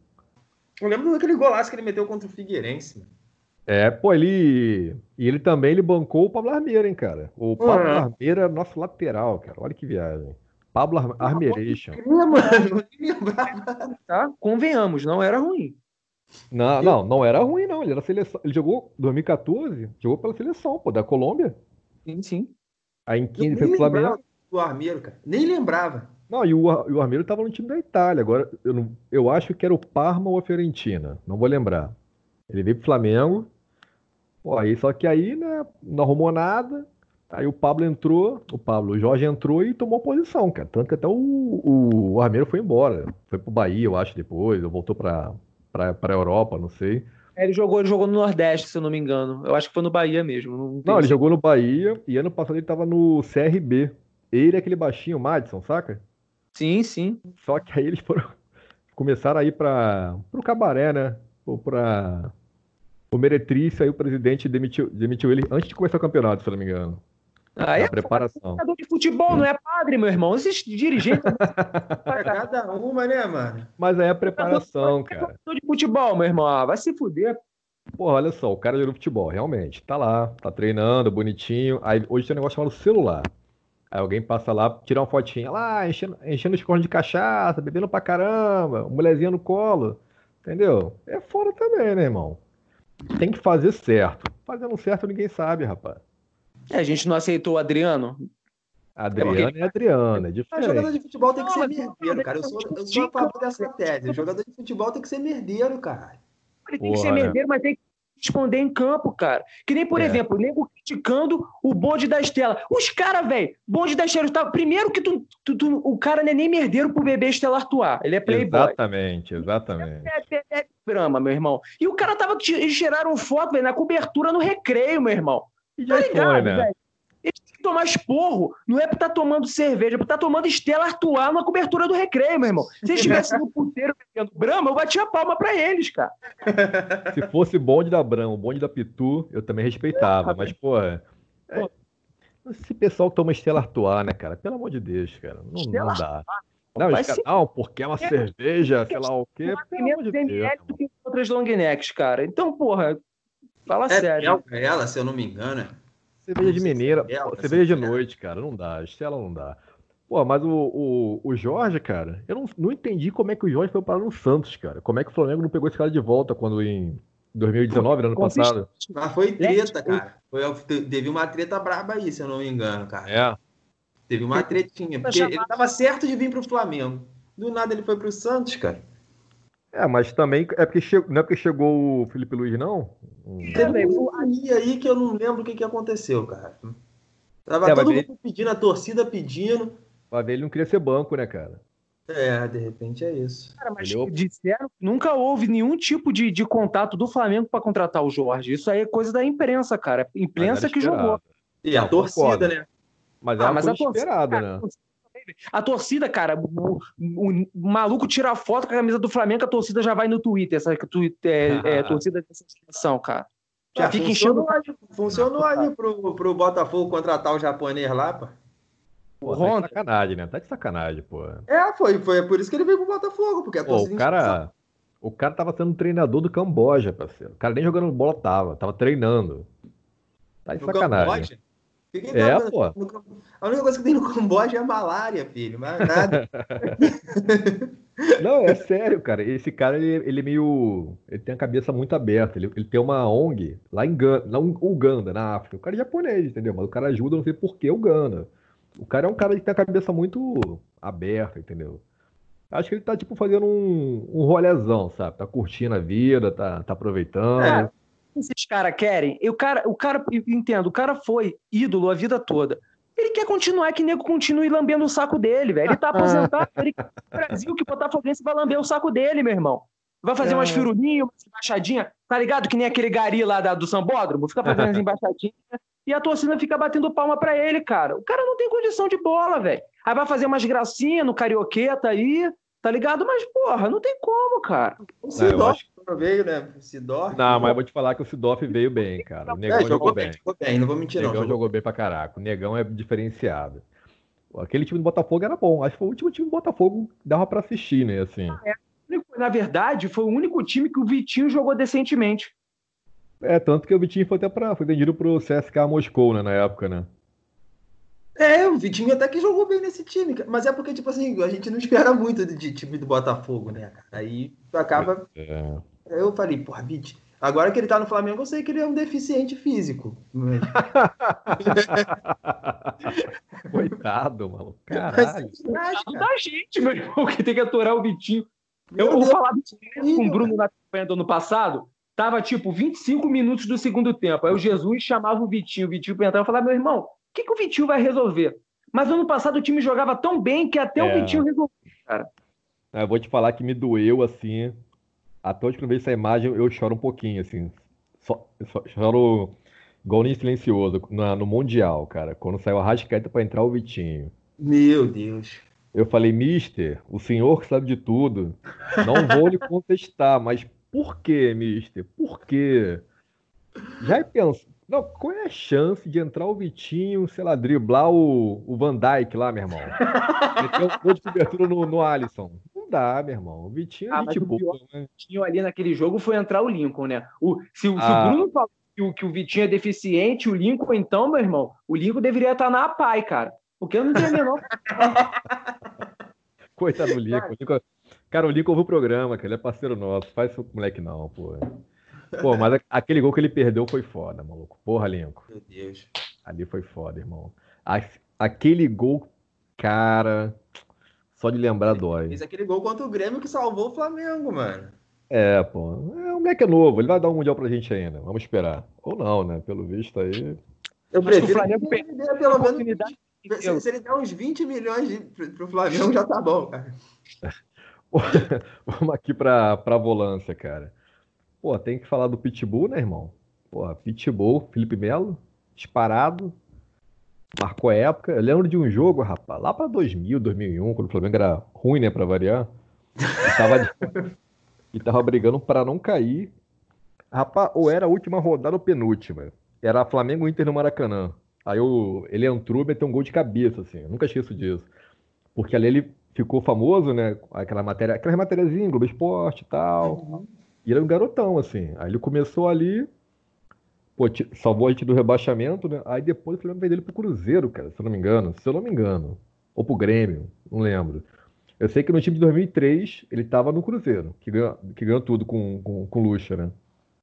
Eu lembro daquele golaço que ele meteu contra o Figueirense. Mano. É, pô, ele. E ele também ele bancou o Pablo Armeira, hein, cara. O Pablo uhum. Armeira é nosso lateral, cara. Olha que viagem. Pablo Ar Armeiration. Tá? Convenhamos, não era ruim. Não, não, não era ruim, não. Ele era seleção. Ele jogou 2014, jogou pela seleção, pô, da Colômbia. Sim, sim. Aí em 15 foi pro Flamengo. Do Armeiro, cara. Nem lembrava. Não, e o, o Armeiro tava no time da Itália. Agora, eu, não, eu acho que era o Parma ou a Fiorentina. Não vou lembrar. Ele veio pro Flamengo. Pô, aí, só que aí, né, não arrumou nada. Aí o Pablo entrou, o Pablo, o Jorge entrou e tomou posição, cara. Tanto que até o, o, o Armeiro foi embora. Foi pro Bahia, eu acho, depois, ou voltou pra, pra, pra Europa, não sei. É, ele jogou, ele jogou no Nordeste, se eu não me engano. Eu acho que foi no Bahia mesmo. Não, não ele jogou no Bahia e ano passado ele tava no CRB. Ele é aquele baixinho, Madison, saca? Sim, sim. Só que aí eles foram. Começaram a ir para o cabaré, né? Ou para o Meretriz, aí o presidente demitiu, demitiu ele antes de começar o campeonato, se eu não me engano. Ah, é preparação. É de futebol, não é padre, meu irmão. Esses dirigentes. [LAUGHS] é cada uma, né, mano? Mas aí é a preparação, cara. de futebol, meu irmão. Ah, vai se fuder. Pô, olha só, o cara jogou futebol, realmente. Tá lá, tá treinando, bonitinho. Aí hoje tem um negócio chamado celular. Aí alguém passa lá, tira uma fotinha lá, enchendo, enchendo os cornos de cachaça, bebendo pra caramba, mulherzinha no colo. Entendeu? É fora também, né, irmão? Tem que fazer certo. Fazendo certo ninguém sabe, rapaz. É, a gente não aceitou o Adriano. Adriano é, porque... Adriano, é diferente. jogador de futebol tem que ser merdeiro, cara. Eu sou, eu sou a favor dessa tese. O jogador de futebol tem que ser merdeiro, cara. Ele tem Porra, que ser merdeiro, mas tem que responder em campo, cara. Que nem, por é. exemplo, o nego criticando o bonde da Estela. Os caras, velho, bonde da Estela. Tá... Primeiro que tu, tu, tu, o cara não é nem merdeiro pro bebê Estela atuar. Ele é playboy. Exatamente, exatamente. É, é, é, é drama, meu irmão. E o cara tava. Eles tiraram foto, velho, na cobertura no recreio, meu irmão. E já tá ligado, foi, né? Véio? Que tomar esporro. Não é pra estar tá tomando cerveja, é pra estar tá tomando Estela Artois na cobertura do recreio, meu irmão. Se eles estivessem no puteiro bebendo Brahma, eu batia palma pra eles, cara. [LAUGHS] Se fosse bonde da Brahma, bonde da Pitu, eu também respeitava. É, mas, pô, é... esse pessoal toma Estela Artois, né, cara? Pelo amor de Deus, cara. Não, não dá. Não, cara, não, porque é uma é, cerveja, sei lá o quê. Amor de Deus. do que outras long necks, cara. Então, porra, fala é sério. É ela, se eu não me engano. Cerveja de mineira, é cerveja de noite, cara, não dá. Estela não dá. Pô, mas o, o, o Jorge, cara, eu não, não entendi como é que o Jorge foi parar no Santos, cara. Como é que o Flamengo não pegou esse cara de volta quando em 2019, ano passado? Mas foi treta, cara. Foi, teve uma treta braba aí, se eu não me engano, cara. É. Teve uma tretinha. Porque ele tava certo de vir pro Flamengo. Do nada ele foi pro Santos, cara. É, mas também é porque che... não é porque chegou o Felipe Luiz, não? Teve um aí que eu não lembro o que, que aconteceu, cara. Tava é, todo mundo pedindo, a torcida pedindo. Vai ver, ele não queria ser banco, né, cara? É, de repente é isso. Cara, mas ele... disseram nunca houve nenhum tipo de, de contato do Flamengo para contratar o Jorge. Isso aí é coisa da imprensa, cara. Imprensa que jogou. E a torcida, né? Mas é ah, mas a esperada, né? A torcida, cara, o, o, o, maluco tira a foto com a camisa do Flamengo, a torcida já vai no Twitter, essa é, é, [LAUGHS] torcida dessa situação, cara. Já ah, fica enchendo. Funcionou ali pro, pro Botafogo contratar o japonês lá, pô. Pô, tá de sacanagem, né? Tá de sacanagem, pô. É, foi, foi por isso que ele veio pro Botafogo, porque a pô, o cara, o cara tava sendo treinador do Camboja, parceiro. O cara nem jogando bola tava, tava treinando. Tá de no sacanagem. Camboja? É, pô. A única coisa que tem no Camboja é a malária, filho, mas nada. [LAUGHS] Não, é sério, cara. Esse cara, ele, ele é meio. Ele tem a cabeça muito aberta. Ele, ele tem uma ONG lá em Gana, na Uganda, na África. O cara é japonês, entendeu? Mas o cara ajuda, não sei por que Uganda. O cara é um cara que tem a cabeça muito aberta, entendeu? Acho que ele tá, tipo, fazendo um, um rolezão, sabe? Tá curtindo a vida, tá, tá aproveitando. É esses caras querem? o cara, o cara, entendo, o cara foi ídolo a vida toda. Ele quer continuar que nego continue lambendo o saco dele, velho. Ele tá aposentado, [LAUGHS] ele quer o Brasil que o Botafoguense vai lamber o saco dele, meu irmão. Vai fazer é. umas firulinhas, umas embaixadinhas, tá ligado? Que nem aquele gari lá da, do Sambódromo, fica fazendo as embaixadinhas e a torcida fica batendo palma para ele, cara. O cara não tem condição de bola, velho. Aí vai fazer umas gracinhas no carioqueta aí, tá ligado? Mas, porra, não tem como, cara. O Sidorf acho... veio, né? O Sidorf. Não, mas vou te falar que o Sidorf veio bem, cara. O Negão é, jogou, jogou, bem. Jogou bem, não vou mentir, o Negão não. jogou bem pra caraca. O Negão é diferenciado. Aquele time do Botafogo era bom. Acho que foi o último time do Botafogo que dava pra assistir, né? Assim. Ah, é. Na verdade, foi o único time que o Vitinho jogou decentemente. É, tanto que o Vitinho foi até pra. Foi vendido pro CSK Moscou, né, na época, né? É, o Vitinho até que jogou bem nesse time, mas é porque, tipo assim, a gente não espera muito de time do Botafogo, né? Aí acaba. É. Eu falei, porra, Vitinho. Agora que ele tá no Flamengo, eu sei que ele é um deficiente físico. [LAUGHS] Mas... Coitado, mano. Caralho. Coitado da gente, meu irmão, que tem que aturar o Vitinho. Meu eu vou Deus falar com o Bruno na campanha do ano passado. Tava tipo 25 minutos do segundo tempo. Aí o Jesus chamava o Vitinho, o Vitinho pra entrar e falava: meu irmão, o que, que o Vitinho vai resolver? Mas ano passado o time jogava tão bem que até é. o Vitinho resolveu, cara. Eu vou te falar que me doeu assim. Até hoje que eu vejo essa imagem, eu choro um pouquinho, assim. Só, só choro igual nem silencioso na, no Mundial, cara. Quando saiu a rascaeta para entrar o Vitinho. Meu Deus. Eu falei, mister, o senhor sabe de tudo. Não vou lhe contestar, mas por que, mister? Por quê? Já penso, não, qual é a chance de entrar o Vitinho, sei lá, driblar o, o Van Dyke lá, meu irmão? Meter um gol de cobertura no, no Alisson. Não dá, meu irmão. O Vitinho é ah, gente boa, né? O Vitinho ali naquele jogo foi entrar o Lincoln, né? O, se, ah. se o. Bruno falou que o, que o Vitinho é deficiente, o Lincoln, então, meu irmão, o Lincoln deveria estar na APAI, cara. Porque eu não tenho a menor. [LAUGHS] Coitado do Lincoln. Lincoln. Cara, o Lincoln ouve o programa, que ele é parceiro nosso. Faz isso com o moleque, não, pô. Pô, mas aquele gol que ele perdeu foi foda, maluco. Porra, Lincoln. Meu Deus. Ali foi foda, irmão. Aquele gol, cara. Só de lembrar dói. Fez aquele gol contra o Grêmio que salvou o Flamengo, mano. É, pô. É, o moleque é novo, ele vai dar um mundial pra gente ainda. Vamos esperar. Ou não, né? Pelo visto aí. Eu prefiro que o Flamengo perder pelo menos se, se, ele der uns 20 milhões de, pro Flamengo, já tá bom, cara. [LAUGHS] Vamos aqui pra, pra volância, cara. Pô, tem que falar do Pitbull, né, irmão? Pô, Pitbull, Felipe Melo, disparado. Marcou época. Eu lembro de um jogo, rapaz, lá pra 2000, 2001, quando o Flamengo era ruim, né, pra variar. E tava, [LAUGHS] e tava brigando para não cair. Rapaz, ou era a última rodada ou penúltima. Era Flamengo Inter no Maracanã. Aí eu, ele entrou e meteu um gol de cabeça, assim. Eu nunca esqueço disso. Porque ali ele ficou famoso, né? Aquela matéria, aquelas matériazinhas, Globo Esporte e tal. Uhum. E ele era um garotão, assim. Aí ele começou ali, pô, salvou a gente do rebaixamento, né? Aí depois o Flamengo vendeu ele pro Cruzeiro, cara, se eu não me engano. Se eu não me engano. Ou pro Grêmio, não lembro. Eu sei que no time de 2003 ele tava no Cruzeiro, que ganhou, que ganhou tudo com, com, com Lucha, né?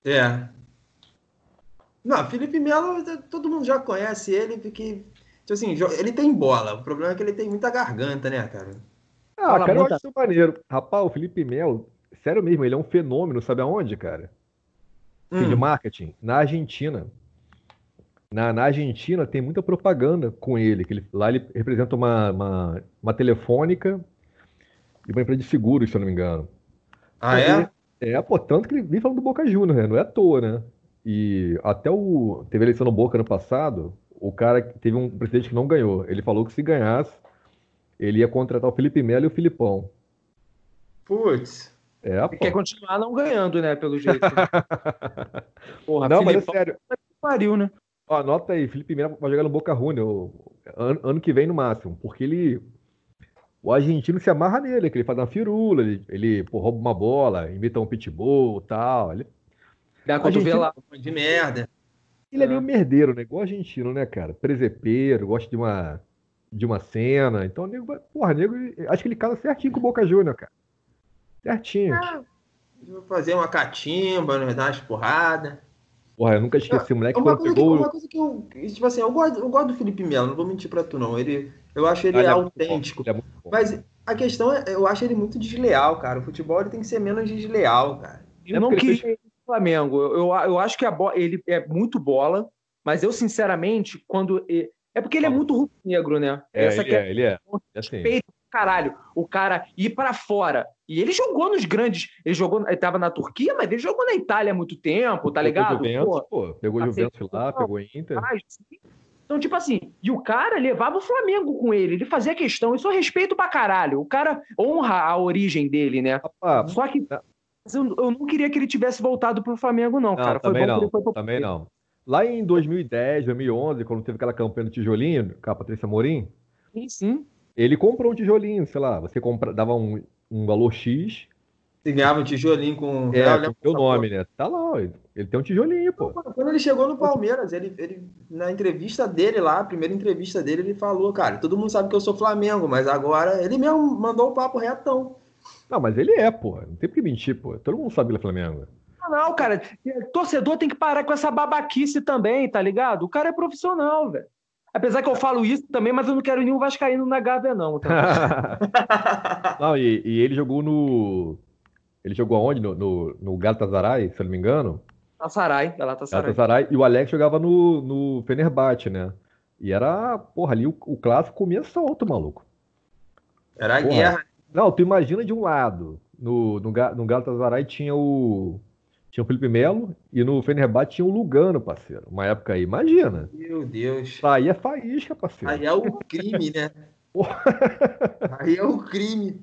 É. Não, Felipe Melo, todo mundo já conhece ele, porque, tipo assim, ele tem bola. O problema é que ele tem muita garganta, né, cara? Ah, Fala cara, muita... eu acho isso maneiro. Rapaz, o Felipe Melo, sério mesmo, ele é um fenômeno, sabe aonde, cara? Hum. De marketing, na Argentina. Na, na, Argentina tem muita propaganda com ele, que ele, lá ele representa uma, uma, uma telefônica e uma empresa de seguros, se eu não me engano. Ah, é? É, pô, tanto que ele vem falando do Boca Juniors, né? Não é à toa, né? E até o. Teve eleição no Boca ano passado, o cara teve um presidente que não ganhou. Ele falou que se ganhasse, ele ia contratar o Felipe Melo e o Filipão. Putz. É. Quer continuar não ganhando, né? Pelo jeito. [LAUGHS] Porra, não, Filipão, mas é sério. Pariu, né? Ó, anota aí, Felipe Melo vai jogar no Boca Juniors ano, ano que vem no máximo, porque ele o argentino se amarra nele, que ele faz uma firula, ele, ele pô, rouba uma bola, imita um pitbull e tal. Ele, Dá uma cotovelada de merda. Ele é meio merdeiro, né? Igual argentino, né, cara? Presepeiro, gosta de uma, de uma cena. Então, nego, porra, nego, acho que ele casa certinho com o Boca Júnior, cara. Certinho. É, fazer uma catimba, né? dar umas porradas. Porra, eu nunca esqueci, o moleque uma coisa pegou... Que, uma coisa que eu, tipo assim, eu gosto, eu gosto do Felipe Melo, não vou mentir pra tu, não. Ele, eu acho ele, ele é autêntico. É mas a questão é, eu acho ele muito desleal, cara. O futebol ele tem que ser menos desleal, cara. Eu não queria, Flamengo. Eu, eu, eu acho que a bola, ele é muito bola, mas eu, sinceramente, quando É porque ele é muito rubro-negro, né? É, Essa ele, é, é, ele é. Assim. Respeito, caralho. O cara ir para fora. E ele jogou nos grandes. Ele jogou. Ele tava na Turquia, mas ele jogou na Itália há muito tempo, tá ligado? Juventus, pô, pô, pegou Juventus lá, pegou Inter. Então, tipo assim, e o cara levava o Flamengo com ele, ele fazia questão, isso eu respeito pra caralho. O cara honra a origem dele, né? Ah, Só que eu, eu, não queria que ele tivesse voltado pro Flamengo, não, não cara. Foi também não, pro... também não. Lá em 2010, 2011, quando teve aquela campanha do tijolinho com a Patrícia Morim, sim, sim. ele comprou um tijolinho, sei lá, você compra, dava um, um valor X. Você ganhava um tijolinho com. É, com teu nome, né? Tá lá, ele tem um tijolinho, pô. Quando ele chegou no Palmeiras, ele, ele, na entrevista dele lá, a primeira entrevista dele, ele falou, cara, todo mundo sabe que eu sou Flamengo, mas agora ele mesmo mandou o papo retão. Não, mas ele é, pô. Não tem por que mentir, pô. Todo mundo sabe que ele é Flamengo. Não, cara. Torcedor tem que parar com essa babaquice também, tá ligado? O cara é profissional, velho. Apesar que eu falo isso também, mas eu não quero nenhum Vascaíno na Gávea, não. Tá? [LAUGHS] não, e, e, ele jogou no. Ele jogou aonde? No, no, no Galatasaray, se eu não me engano? Galatasaray, Galatasaray. Galatasaray. E o Alex jogava no, no Fenerbahçe, né? E era, porra, ali o, o clássico comia solto, maluco. Era a guerra. Não, tu imagina de um lado, no, no, no Galatasaray tinha o, tinha o Felipe Melo e no Fenerbahçe tinha o Lugano, parceiro. Uma época aí, imagina. Meu Deus. Aí é faísca, parceiro. Aí é o crime, né? aí é o crime.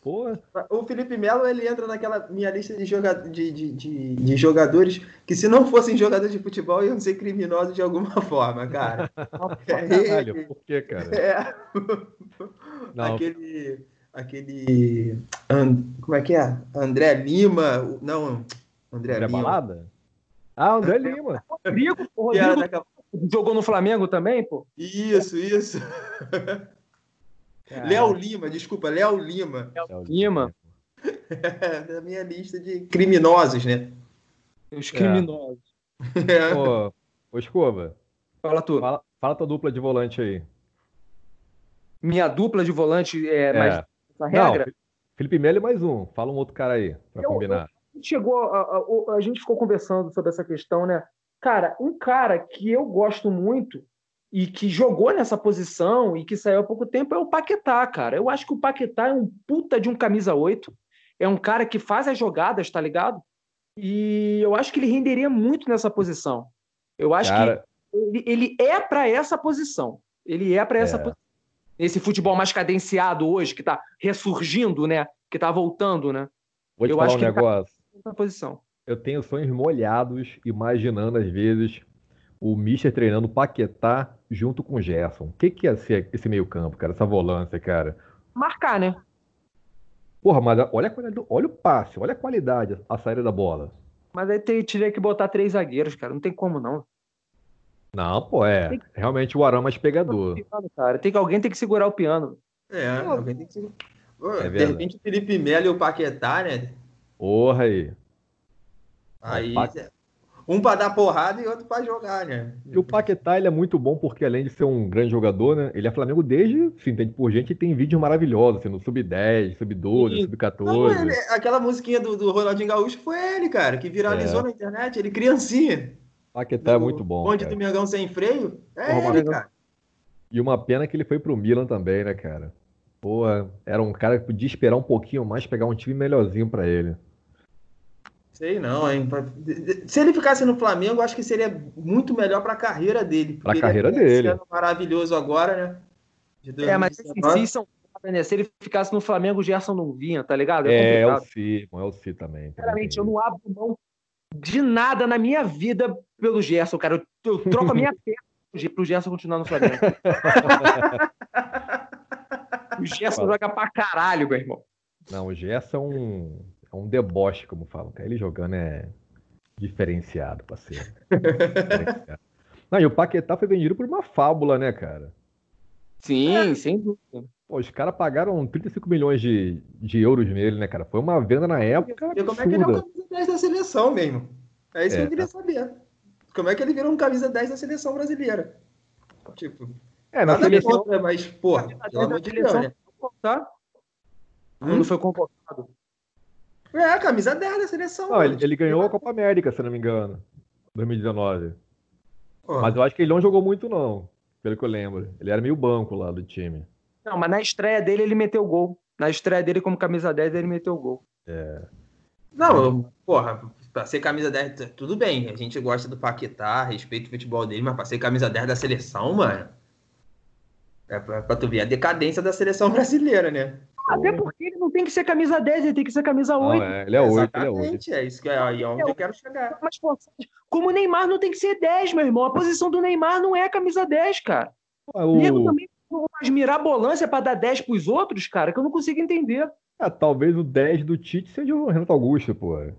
Porra. O Felipe Melo ele entra naquela minha lista de, joga de, de, de, de, jogadores que, se não fossem jogadores de futebol, iam ser criminosos de alguma [LAUGHS] forma, cara. Caralho, por que, cara? É. Não. Aquele aquele. Como é que é? André Lima. Não, André, André Lima. Balada? Ah, André [LAUGHS] Lima. Rodrigo, Rodrigo jogou no Flamengo também, pô? Isso, isso. Léo Lima, desculpa, Léo Lima. Léo Lima. [LAUGHS] Da minha lista de criminosos, né? Os criminosos. É. [LAUGHS] Ô, ô, Escova. Fala tu. Fala, fala tua dupla de volante aí. Minha dupla de volante é, é. mais essa regra. Não, Felipe Melo mais um. Fala um outro cara aí, para combinar. Eu, chegou, a, a, a, gente ficou conversando sobre essa questão, né? Cara, um cara que eu gosto muito e que jogou nessa posição e que saiu há pouco tempo é o Paquetá, cara. Eu acho que o Paquetá é um puta de um camisa 8. É um cara que faz as jogadas, tá ligado? E eu acho que ele renderia muito nessa posição. Eu acho cara... que ele, ele é para essa posição. Ele é para essa é. posição esse futebol mais cadenciado hoje, que está ressurgindo, né? Que está voltando, né? Vou te eu falar acho um que tá negócio. Tá posição. Eu tenho sonhos molhados, imaginando às vezes o Mister treinando Paquetá junto com o Gerson. O que, que ia ser esse meio campo, cara? Essa volância, cara? Marcar, né? Porra, mas olha, olha o passe, olha a qualidade, a saída da bola. Mas aí teria que botar três zagueiros, cara. Não tem como, não. Não, pô, é. Que... Realmente o Arão é mais pegador. Cara, tem que, alguém tem que segurar o piano. É, alguém tem que segurar. É de repente o Felipe Melo e o Paquetá, né? Porra aí. Aí. Um para dar porrada e outro para jogar, né? E o Paquetá ele é muito bom porque, além de ser um grande jogador, né? Ele é Flamengo desde, se entende por gente, e tem vídeos maravilhosos, assim, no Sub-10, Sub-12, Sub-14. Aquela musiquinha do, do Ronaldinho Gaúcho foi ele, cara, que viralizou é. na internet, ele criancinha. Paquetá é muito bom. Onde do Mengão sem freio? É Porra, ele, cara. E uma pena que ele foi pro Milan também, né, cara? Pô, era um cara que podia esperar um pouquinho mais, pegar um time melhorzinho para ele. Sei não, hein? Se ele ficasse no Flamengo, acho que seria muito melhor para a carreira dele. Para a carreira dele. Maravilhoso agora, né? É, mas se, são, né? se ele ficasse no Flamengo, o Gerson não vinha, tá ligado? É, é o Si, é o Si também. Sinceramente, eu não abro mão de nada na minha vida pelo Gerson, cara. Eu, eu troco a minha [LAUGHS] perna pro Gerson continuar no Flamengo. o Gerson Fala. joga pra caralho, meu irmão. Não, o Gerson é um, é um deboche, como falam. Ele jogando é diferenciado, parceiro. diferenciado. [LAUGHS] Não, e o Paquetá foi vendido por uma fábula, né, cara? Sim, é. sem dúvida. Pô, os caras pagaram 35 milhões de, de euros nele, né, cara? Foi uma venda na época. E como é que ele é o camisa 10 da seleção mesmo? É isso é, que eu queria tá. saber. Como é que ele virou um camisa 10 da seleção brasileira? Tipo. É, na seleção. Contra, mas, porra, pelo amor de Deus, né? Tá? Hum? Não foi convocado. É, a camisa 10 da seleção. Não, ele, ele, ganhou a Copa América, se não me engano. 2019. Mas eu acho que ele não jogou muito, não. pelo que eu lembro. Ele era meio banco lá do time. Não, mas na estreia dele ele meteu gol. Na estreia dele como camisa 10 ele meteu gol. É. Não, eu, porra, pra ser camisa 10, tudo bem. A gente gosta do Paquetá, respeito o futebol dele, mas pra ser camisa 10 da seleção, mano. É pra, pra tu ver a decadência da seleção brasileira, né? Até porque ele não tem que ser camisa 10, ele tem que ser camisa 8. Não, é, ele é 8, ele é 8. Exatamente, é isso que é, aí é onde eu quero chegar. Mas, pô, como o Neymar não tem que ser 10, meu irmão. A posição do Neymar não é camisa 10, cara. Ué, o Nego também umas mirabolância pra dar 10 pros outros, cara, que eu não consigo entender. Ah, talvez o 10 do Tite seja o Renato Augusto, pô. É.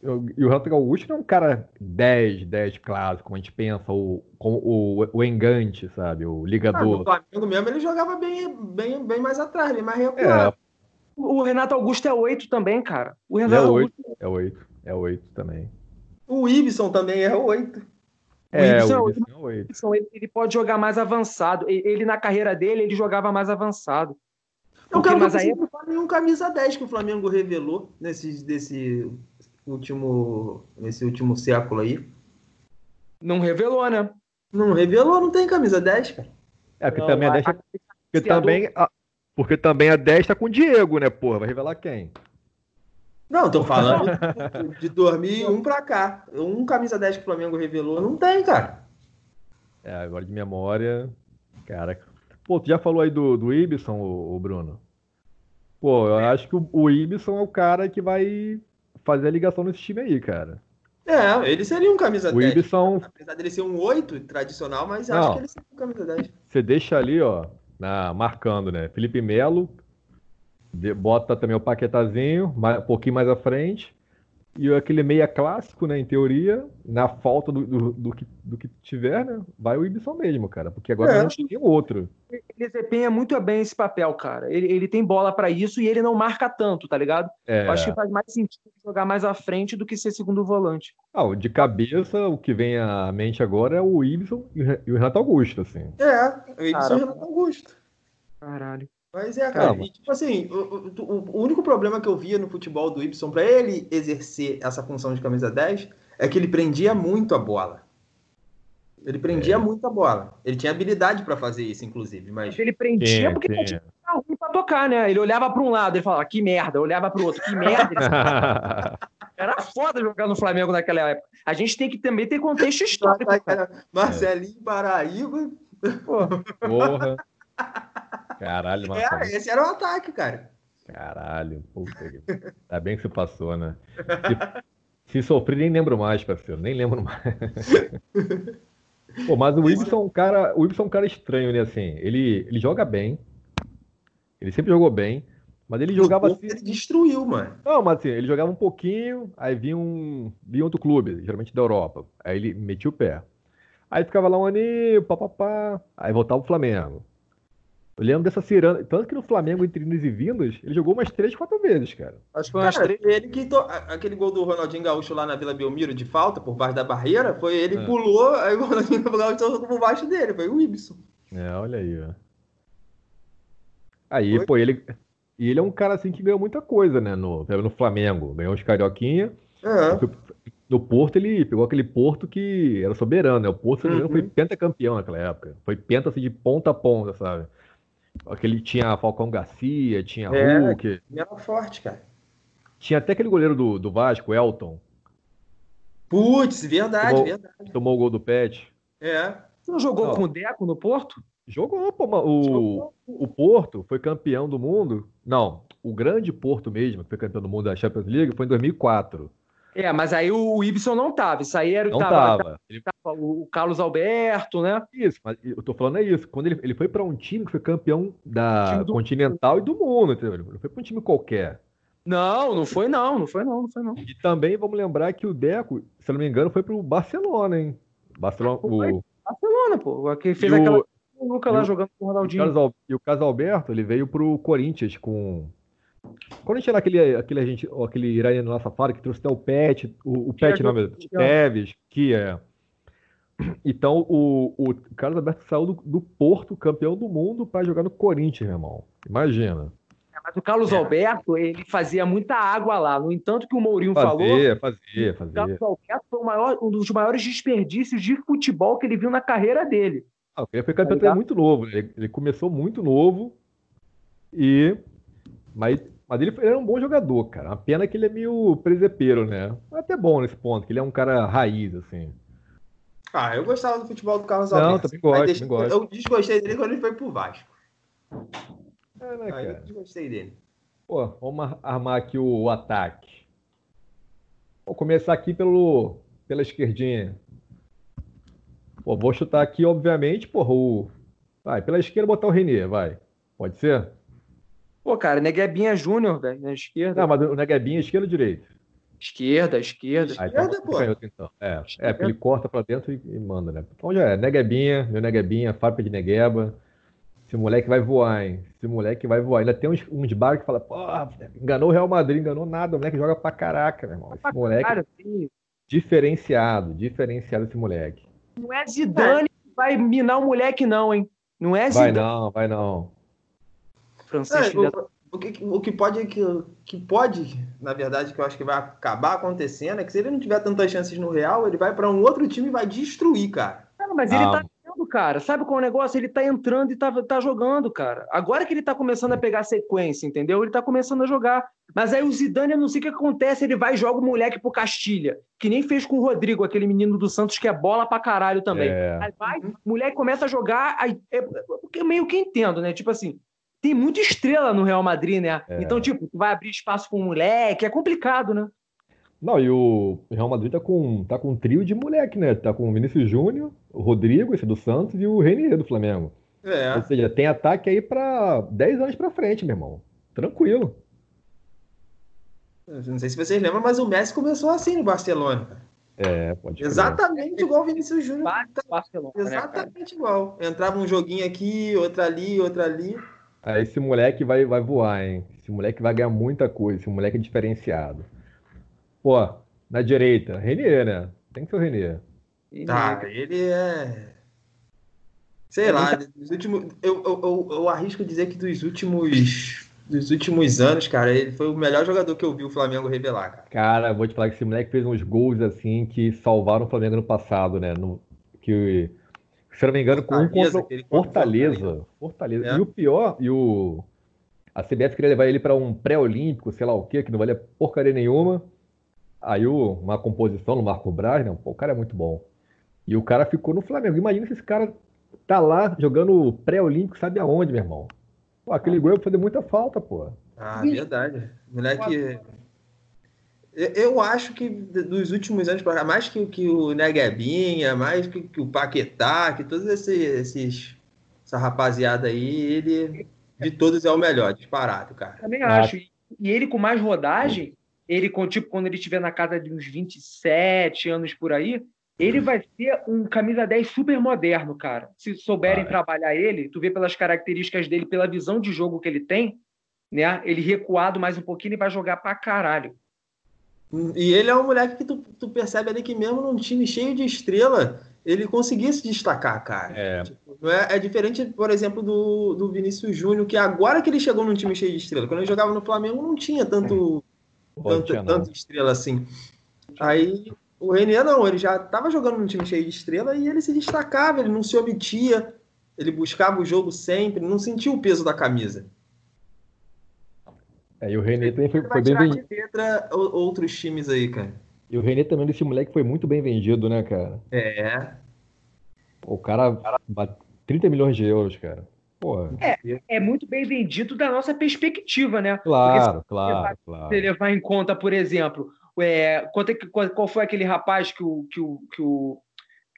E o Renato Augusto não é um cara 10, 10 clássico, como a gente pensa, o, o, o, o engante, sabe? O Ah, ligador. no Flamengo mesmo ele jogava bem, bem, bem mais atrás, bem mais recuado. É, O Renato Augusto é 8 também, cara. O ele é Renato 8, Augusto é 8, é 8 também. O Ibson também é 8. É, é o é 8. Então, ele, ele pode jogar mais avançado. E- Ele, na carreira dele, ele jogava mais avançado. Eu Porque, quero mas que aí- não fale nenhum camisa 10 que o Flamengo revelou nesse, desse último, nesse último século aí. Não revelou, né? Não revelou, não tem camisa 10, cara. É, porque Não, também a a- 10 tá- a- porque também a, porque também a 10 tá com o Diego, né, porra? Vai revelar quem? Não, tô falando [LAUGHS] de 2001 pra cá. Um camisa 10 que o Flamengo revelou, não tem, cara. É, agora de memória. Cara. Pô, tu já falou aí do, do Ibson, o, o Bruno? Pô, eu acho que o, o Ibson é o cara que vai fazer a ligação nesse time aí, cara. É, ele seria um camisa O 10. Ibson, Apesar dele ser um 8 tradicional, mas Não. acho que ele seria um camisa 10. você deixa ali, ó, na, marcando, né? Felipe Melo, bota também o Paquetazinho, mais- um pouquinho mais à frente. E aquele meia clássico, né, em teoria, na falta do, do, do que, do que tiver, né? Vai o Ibson mesmo, cara. Porque agora É. não tem outro. Ele desempenha muito bem esse papel, cara. Ele, ele tem bola pra isso e ele não marca tanto, tá ligado? É, Eu acho que faz mais sentido jogar mais à frente do que ser segundo volante. Ah, de cabeça, o que vem à mente agora é o Ibson e o Re- o Renato Augusto, assim. É, o Ibson e o Renato Augusto. Caralho. Mas é, cara. E, tipo assim, o, o- o único problema que eu via no futebol do Ibson, pra ele exercer essa função de camisa 10, é que ele prendia muito a bola. Ele prendia É. muito a bola. Ele tinha habilidade pra fazer isso, inclusive, mas. Ele prendia Tinha, porque tinha. tinha ruim pra tocar, né? Ele olhava pra um lado, ele falava, que merda, olhava pro outro, que merda. [LAUGHS] Era foda jogar no Flamengo naquela época. A gente tem que também ter contexto [LAUGHS] histórico. Marcelinho Paraíba. Porra. Caralho, É, Marcelo. esse era o ataque, cara. Caralho. Puta que... Ainda bem que você passou, né? Se, se sofrer, nem lembro mais, parceiro. Nem lembro mais. Pô, mas o Ibson é um cara, o Ibson é um cara estranho, né? Assim, ele, ele joga bem. Ele sempre jogou bem. Mas ele jogava assim. Ele destruiu, mano. Não, mas assim, ele jogava um pouquinho, aí vinha um, vinha outro clube, geralmente da Europa. Aí ele metia o pé. Aí ficava lá um aninho, papapá, aí voltava o Flamengo. Eu lembro dessa ciranda, tanto que no Flamengo, entre idas e vindas, ele jogou umas três, quatro vezes, cara. acho que foi umas Cara, três. ele que to- aquele gol do Ronaldinho Gaúcho lá na Vila Belmiro de falta, por baixo da barreira, foi ele É. pulou, aí o Ronaldinho Gaúcho tocou por baixo dele, foi o Ibson. É, olha aí, ó. Aí, Foi? pô, ele. E ele é um cara assim que ganhou muita coisa, né? No, no Flamengo. Ganhou uns carioquinha. É. No Porto, ele pegou aquele Porto que era soberano, né? O Porto, se não Uhum. foi pentacampeão naquela época. Foi penta assim, de ponta a ponta, sabe? Aquele tinha Falcão Garcia, tinha É. Hulk, era forte, cara. tinha até aquele goleiro do, do Vasco, Elton, Putz, verdade, Tomou- verdade. tomou o gol do Pet. É. Você não jogou Não. com o Deco no Porto? Jogou, pô, o, Jogou. o Porto foi campeão do mundo. Não, o grande Porto mesmo, que foi campeão do mundo da Champions League, foi em 2004. É, mas aí o Ibson não tava. Isso aí era o Não que tava, tava. Ele- tava o Carlos Alberto, né? Isso, mas eu tô falando é isso. Quando ele, ele foi pra um time que foi campeão da do- Continental e do mundo, entendeu? Ele não foi pra um time qualquer. Não, não foi não, não foi não, não foi não. E também vamos lembrar que o Deco, se eu não me engano, foi pro Barcelona, hein? Barcelona, o, Barcelona, pô. Que fez e o- aquela Luca lá o- jogando com o o Ronaldinho. E o Carlos Alberto, ele veio pro Corinthians com. Quando a gente era aquele, aquele, gente, aquele iraniano lá safado que trouxe até o Pet, o, o Pet, Thiago. Tevez, que é. Então o, o Carlos Alberto saiu do, do Porto, campeão do mundo, pra jogar no Corinthians, meu irmão. Imagina. Mas o Carlos é. Alberto, ele fazia muita água lá. No entanto, que o Mourinho fazia, falou. Fazia, fazia, O Carlos Alberto foi maior, um dos maiores desperdícios de futebol que ele viu na carreira dele. Ah, ele foi campeão tá muito novo. Ele, ele, começou muito novo. E. Mas, mas ele, ele era um bom jogador, cara. Uma pena que ele é meio presepeiro, né? Até bom nesse ponto, que ele é um cara raiz, assim. Ah, eu gostava do futebol do Carlos Alberto. Não, também gosto, também gosto. Eu desgostei dele quando ele foi pro Vasco. É, né, Aí eu desgostei dele. Pô, vamos armar aqui o, o ataque. Vou começar aqui pelo, pela esquerdinha. Pô, vou chutar aqui, obviamente, porra, o... Vai, pela esquerda botar o Renê, vai. Pode ser? Pô, cara, Neguebinha Júnior, velho, na esquerda. Não, mas o Neguebinha, esquerda ou direita? Esquerda, esquerda. Ah, então, esquerda, pô. então. É, é, porque ele corta pra dentro e, e, manda, né? Então já é, Neguebinha, meu Neguebinha, fábrica de Negueba. Esse moleque vai voar, hein? Esse moleque vai voar. Ainda tem uns, uns bar que fala, pô, enganou o Real Madrid, enganou nada. O moleque joga pra caraca, meu irmão. Esse moleque. Cara, diferenciado, diferenciado esse moleque. Não é Zidane que vai minar o moleque, não, hein? Não é Zidane. Vai não, vai não. Francisco. É, o, o, que, o que pode que, que pode, na verdade, que eu acho que vai acabar acontecendo é que se ele não tiver tantas chances no Real, ele vai para um outro time e vai destruir, cara. Não, mas ele ah. tá cara. Sabe qual é o negócio? Ele tá entrando e tá, tá jogando, cara. Agora que ele tá começando a pegar sequência, entendeu? Ele tá começando a jogar. Mas aí o Zidane, eu não sei o que acontece, ele vai e joga o moleque pro Castilha. Que nem fez com o Rodrigo, aquele menino do Santos que é bola pra caralho também. É. Aí vai, o moleque começa a jogar, aí é, é meio que entendo, né? Tipo assim, tem muita estrela no Real Madrid, né? É. Então, tipo, tu vai abrir espaço pro moleque, é complicado, né? Não, e o Real Madrid tá com, tá com um trio de moleque, né? Tá com o Vinícius Júnior, o Rodrigo, esse do Santos, e o Renier do Flamengo. É. Ou seja, tem ataque aí para 10 anos para frente, meu irmão. Tranquilo. Não sei se vocês lembram, mas o Messi começou assim no Barcelona. É, pode Exatamente igual o Vinícius Júnior. Barcelona, né, Exatamente né, igual. Entrava um joguinho aqui, outra ali, outra ali. Aí esse moleque vai, vai voar, hein? Esse moleque vai ganhar muita coisa. Esse moleque é diferenciado. Pô, na direita, Renier, né? Tem que ser o Renier. Tá, ele é. Sei lá, dos últimos. Eu, eu, eu, eu, arrisco dizer que dos últimos. Dos últimos anos, cara, ele foi o melhor jogador que eu vi o Flamengo revelar, cara. Cara, vou te falar que esse moleque fez uns gols assim que salvaram o Flamengo no passado, né? No, que, se não me engano, com um contra Fortaleza. Fortaleza. É. E o pior, e o. A CBF queria levar ele para um pré-olímpico, sei lá o quê, que não valia porcaria nenhuma. Aí o, uma composição no Marco Braz, né? Pô, o cara é muito bom. E o cara ficou no Flamengo. Imagina se esse cara tá lá jogando pré-olímpico, sabe aonde, meu irmão? Pô, aquele ah. gol ia fazer muita falta, pô. Ah, verdade. Moleque. Eu acho que dos últimos anos para mais que, que o Neguebinha, mais que, que o Paquetá, que todos esses, esses, essa rapaziada aí, ele de todos é o melhor, disparado, cara. Também acho. E ele com mais rodagem, ele, tipo, quando ele estiver na casa de uns 27 anos por aí, ele vai ser um camisa 10 super moderno, cara. Se souberem ah, é. trabalhar ele, tu vê pelas características dele, pela visão de jogo que ele tem, né? Ele recuado mais um pouquinho, ele vai jogar pra caralho. E ele é um moleque que tu, tu percebe ali que mesmo num time cheio de estrela, ele conseguia se destacar, cara. É. Tipo, é, é, diferente, por exemplo, do, do Vinícius Júnior, que agora que ele chegou num time cheio de estrela, quando ele jogava no Flamengo não tinha tanto tanto, tanto estrela assim. Aí o Renier não, ele já estava jogando num time cheio de estrela e ele se destacava, ele não se omitia, ele buscava o jogo sempre, não sentia o peso da camisa. É, e o Renier também foi, foi bem vendido. outros times aí, cara. E o Renier também, desse moleque, foi muito bem vendido, né, cara? É. O cara, 30 milhões de euros, cara. Porra. É, é muito bem vendido da nossa perspectiva, né? Claro, claro, levar, claro. Se levar em conta, por exemplo, é, quanto é que, qual, qual, foi aquele rapaz que o, que o, que o,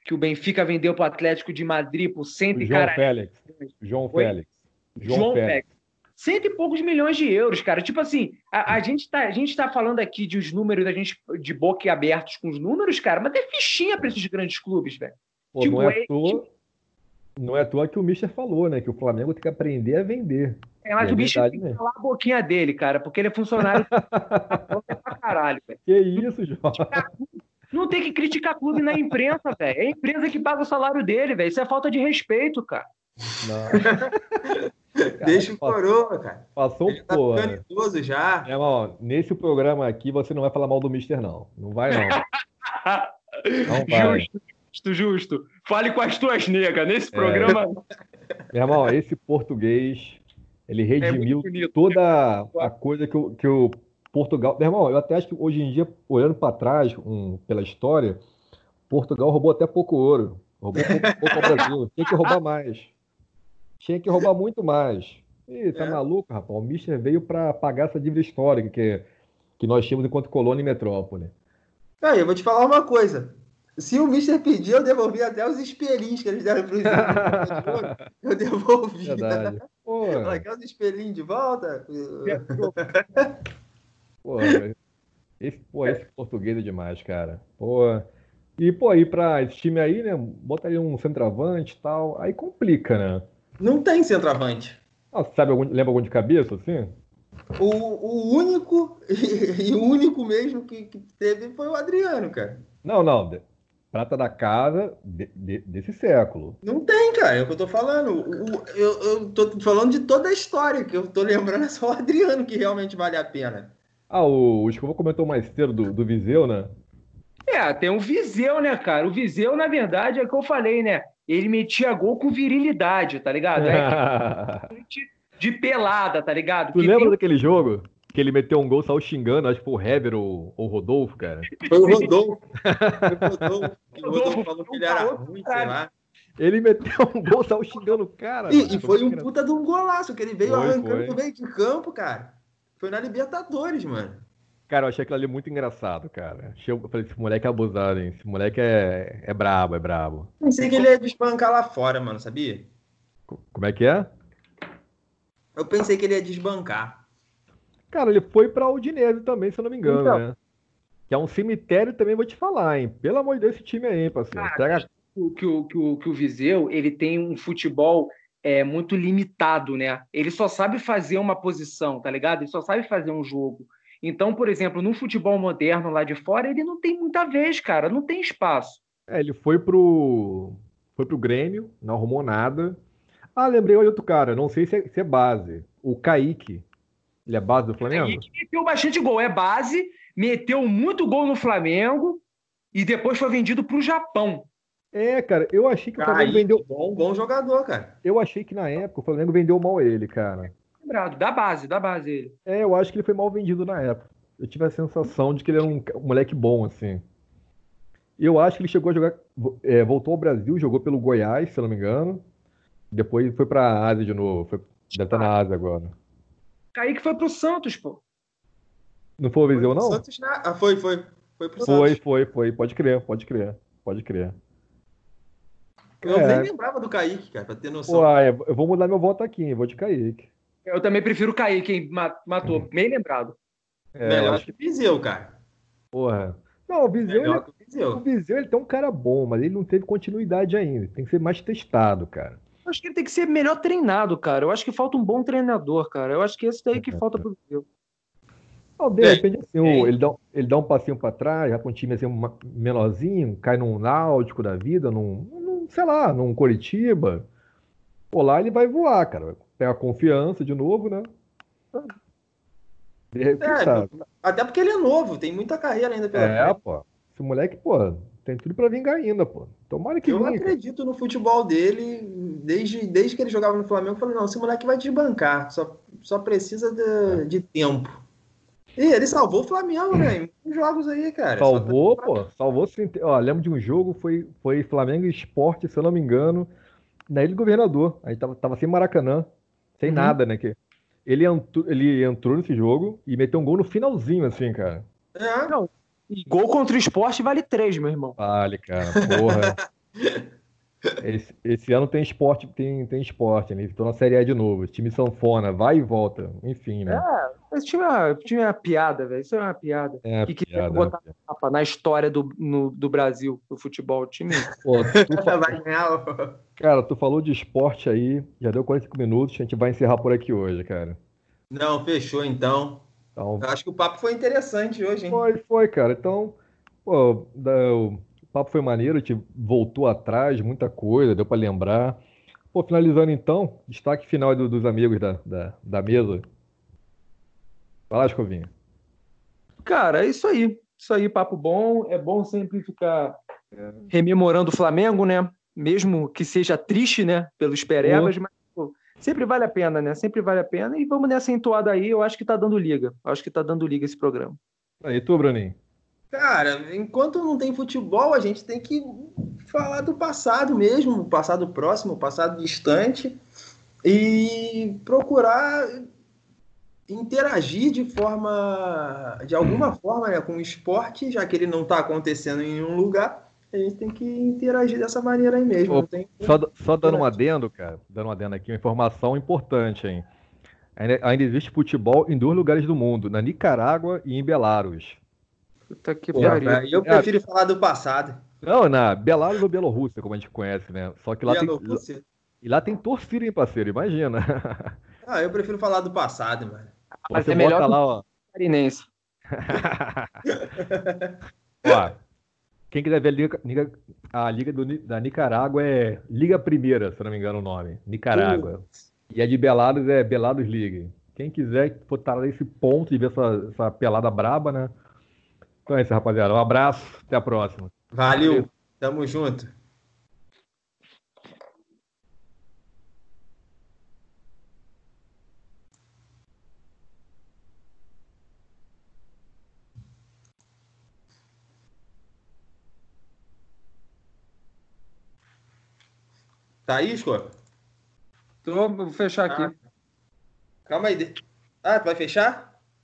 que o Benfica vendeu para o Atlético de Madrid por cento e João cara... Félix. João Foi? Félix. João, João Félix. Cento e poucos milhões de euros, cara. Tipo assim, a, a gente tá, a gente tá falando aqui de os números, da gente de boca abertos com os números, cara, mas tem fichinha para esses grandes clubes, velho. Tipo, não é, é tipo, não é à toa que o Mister falou, né? Que o Flamengo tem que aprender a vender. É, mas é o bicho tem que falar a boquinha dele, cara, porque ele é funcionário [LAUGHS] pra caralho, velho. Que isso, João? Não tem que criticar clube na imprensa, velho. É a empresa que paga o salário dele, velho. Isso é falta de respeito, cara. Não. [LAUGHS] Deixa o coroa, cara. Passou Ele tá pô. ficando idoso já. É, irmão, nesse programa aqui você não vai falar mal do Mister, não. Não vai, não. Não [LAUGHS] vai. Justo, justo, justo. Fale com as tuas negas. Nesse programa. Meu irmão, esse português, ele redimiu muito bonito. toda a coisa que o, que o Portugal. Meu irmão, eu até acho que hoje em dia, olhando para trás, um, pela história, Portugal roubou até pouco ouro. Roubou pouco, pouco ao Brasil. Tinha que roubar mais. Tinha que roubar muito mais. Ih, tá É. maluco, rapaz? O Mister veio para pagar essa dívida histórica que, que nós tínhamos enquanto colônia e metrópole. Aí, eu vou te falar uma coisa. Se o Mister pedir, eu devolvi até os espelhinhos que eles deram pro Zé. [LAUGHS] Eu devolvi. Verdade. Pô, quer os espelhinhos de volta? [LAUGHS] Pô, esse, pô, esse português é demais, cara. Pô. E, pô, aí pra esse time aí, né? Bota aí um centroavante e tal. Aí complica, né? Não tem centroavante. Ah, sabe algum, lembra algum de cabeça, assim? O, o único, [LAUGHS] e o único mesmo que, que teve foi o Adriano, cara. Não, não. de- Prata da casa de- de- desse século. Não tem, cara, é o que eu tô falando. O- eu, eu tô falando de toda a história, que eu tô lembrando é [LAUGHS] só o Adriano que realmente vale a pena. Ah, o, o Escovão comentou mais cedo do, do Viseu, né? É, tem o Viseu, né, cara? O Viseu, na verdade, é o que eu falei, né? Ele metia gol com virilidade, tá ligado? É [LAUGHS] de pelada, tá ligado? tu Que lembra tem- daquele jogo? Que ele meteu um gol, saiu xingando, acho que foi o Hever ou o Rodolfo, cara. [LAUGHS] Foi o Rodolfo. Foi o Rodolfo. [LAUGHS] O Rodolfo falou que ele era ruim, sei lá. Ele meteu um gol, saiu xingando o cara. E, e foi um puta de um golaço, que ele veio Foi, arrancando foi. no meio de campo, cara. Foi na Libertadores, mano. Cara, eu achei aquilo ali muito engraçado, cara. Achei- Eu falei, esse moleque é abusado, hein? Esse moleque é, é brabo, é brabo. Pensei que ele ia desbancar lá fora, mano, sabia? Co- Como é que é? Eu pensei que ele ia desbancar. Cara, ele foi pra Udinese também, se eu não me engano, Então. né? Que é um cemitério também, vou te falar, hein? Pelo amor de Deus, esse time aí, hein, parceiro. Cara, Pega- o- que, o, que, o, que o Viseu ele tem um futebol é, muito limitado, né? Ele só sabe fazer uma posição, tá ligado? Ele só sabe fazer um jogo. Então, por exemplo, no futebol moderno lá de fora, ele não tem muita vez, cara, não tem espaço. É, ele foi pro. Foi pro Grêmio, não arrumou nada. Ah, lembrei de outro cara, não sei se é, se é base. O Kaique. Ele é base do Flamengo? E que meteu bastante gol, é base, meteu muito gol no Flamengo e depois foi vendido para o Japão. É, cara, eu achei que o Flamengo Kaique, vendeu. bom, bom jogador, cara. Eu achei que na época o Flamengo vendeu mal ele, cara. Lembrado, da base, da base ele. É, eu acho que ele foi mal vendido na época. Eu tive a sensação de que ele era um, um moleque bom, assim. Eu acho que ele chegou a jogar. é, voltou ao Brasil, jogou pelo Goiás, se eu não me engano. Depois foi pra Ásia de novo. Foi, deve estar na Ásia agora. Kaique foi pro Santos, pô. Não foi o Viseu, não? Santos na- Ah, foi, foi. Foi pro Foi, Santos. foi, foi. Pode crer, pode crer. Pode crer. Eu É. nem lembrava do Kaique, cara, pra ter noção. Pô, ah, eu vou mudar meu voto aqui? Vou de Kaique. Eu também prefiro o Kaique, quem matou. Bem lembrado. É, eu Melhor acho que o Viseu, cara. Porra. Não, o Viseu, ele, Melhor que o o Viseu. Viseu, ele tem um cara bom, mas ele não teve continuidade ainda. Tem que ser mais testado, cara. Eu acho que ele tem que ser melhor treinado, cara. Eu acho que falta um bom treinador, cara. Eu acho que esse daí que falta pro Viseu. Não, de Tem, repente, assim, o- ele, dá, ele dá um passinho pra trás, já com um time assim, menorzinho, cai num Náutico da vida, num, num, sei lá, num Coritiba. Pô, lá ele vai voar, cara. Pega confiança de novo, né? É? Até porque ele é novo, tem muita carreira ainda pela É, frente. pô. Esse moleque, pô, tem tudo pra vingar ainda, pô. Tomara que Eu vingue. acredito no futebol dele desde, desde que ele jogava no Flamengo. Eu falei, não, esse moleque vai desbancar, só, só precisa de, de tempo. E ele salvou o Flamengo, né? Em muitos jogos aí, cara. Salvou, tá- pô. Salvou sim. Ó, lembro de um jogo, foi, foi Flamengo e Sport, se eu não me engano, na Ilha do Governador. Aí tava, tava sem Maracanã, sem Uhum. nada, né? Que ele, entrou, ele entrou nesse jogo e meteu um gol no finalzinho, assim, cara. É, Não. E gol contra o esporte vale três, meu irmão. Vale, cara, porra. [LAUGHS] Esse, esse ano tem esporte, tem, tem esporte, né? Estou na Série A de novo. Time sanfona, vai e volta. Enfim, né? Esse time é, uma- time é uma piada, velho. Isso é uma piada. É, que quiser piada, botar Mapa Na história do, no- do Brasil, do futebol. O time. [LAUGHS] Pô, tu [LAUGHS] fa- vai ganhar. o- Cara, tu falou de esporte aí, já deu 45 minutos, a gente vai encerrar por aqui hoje, cara. Não, fechou então. Então, Eu acho que o papo foi interessante hoje, hein? foi, foi, cara. Então, pô, da- o papo foi maneiro, a gente voltou atrás, muita coisa, deu pra lembrar. Pô, finalizando então, destaque final do, dos amigos da, da, da mesa. Lá, Escovinha. Cara, é isso aí. Isso aí, papo bom. É bom sempre ficar rememorando o Flamengo, né? Mesmo que seja triste, né? Pelos perebas, mas pô, sempre vale a pena, né? Sempre vale a pena. E vamos nessa entoada aí. Eu acho que tá dando liga. Acho que tá dando liga esse programa. Aí, tu, Bruninho? Cara, enquanto não tem futebol, a gente tem que falar do passado mesmo, passado próximo, passado distante, e procurar interagir de forma, de alguma forma, né, com o esporte, já que ele não está acontecendo em nenhum lugar, a gente tem que interagir dessa maneira aí mesmo. Ô, tem... só, só dando um adendo, cara, dando um adendo aqui, uma informação importante, hein? Ainda, ainda existe futebol em dois lugares do mundo, na Nicarágua e em Belarus. Puta que pariu. Eu prefiro é, falar do passado. Não, na Belarus ou Bielorrússia, como a gente conhece, né? Só que lá tem. E lá tem torcida, hein, parceiro? Imagina. [LAUGHS] Ah, eu prefiro falar do passado, mano. Mas Você é melhor lá, ó. Carinense. [LAUGHS] ó, quem quiser ver a Liga, a Liga do, da Nicarágua é Liga Primeira, se não me engano o nome. Nicarágua. E a de Belarus é Belarus League. Quem quiser botar nesse ponto de ver essa, essa pelada braba, né? Então é isso, rapaziada. Um abraço, até a próxima. Valeu, tamo junto. Tá aí, Scott? Tô, vou fechar aqui. Ah. Calma aí. Ah, tu vai fechar?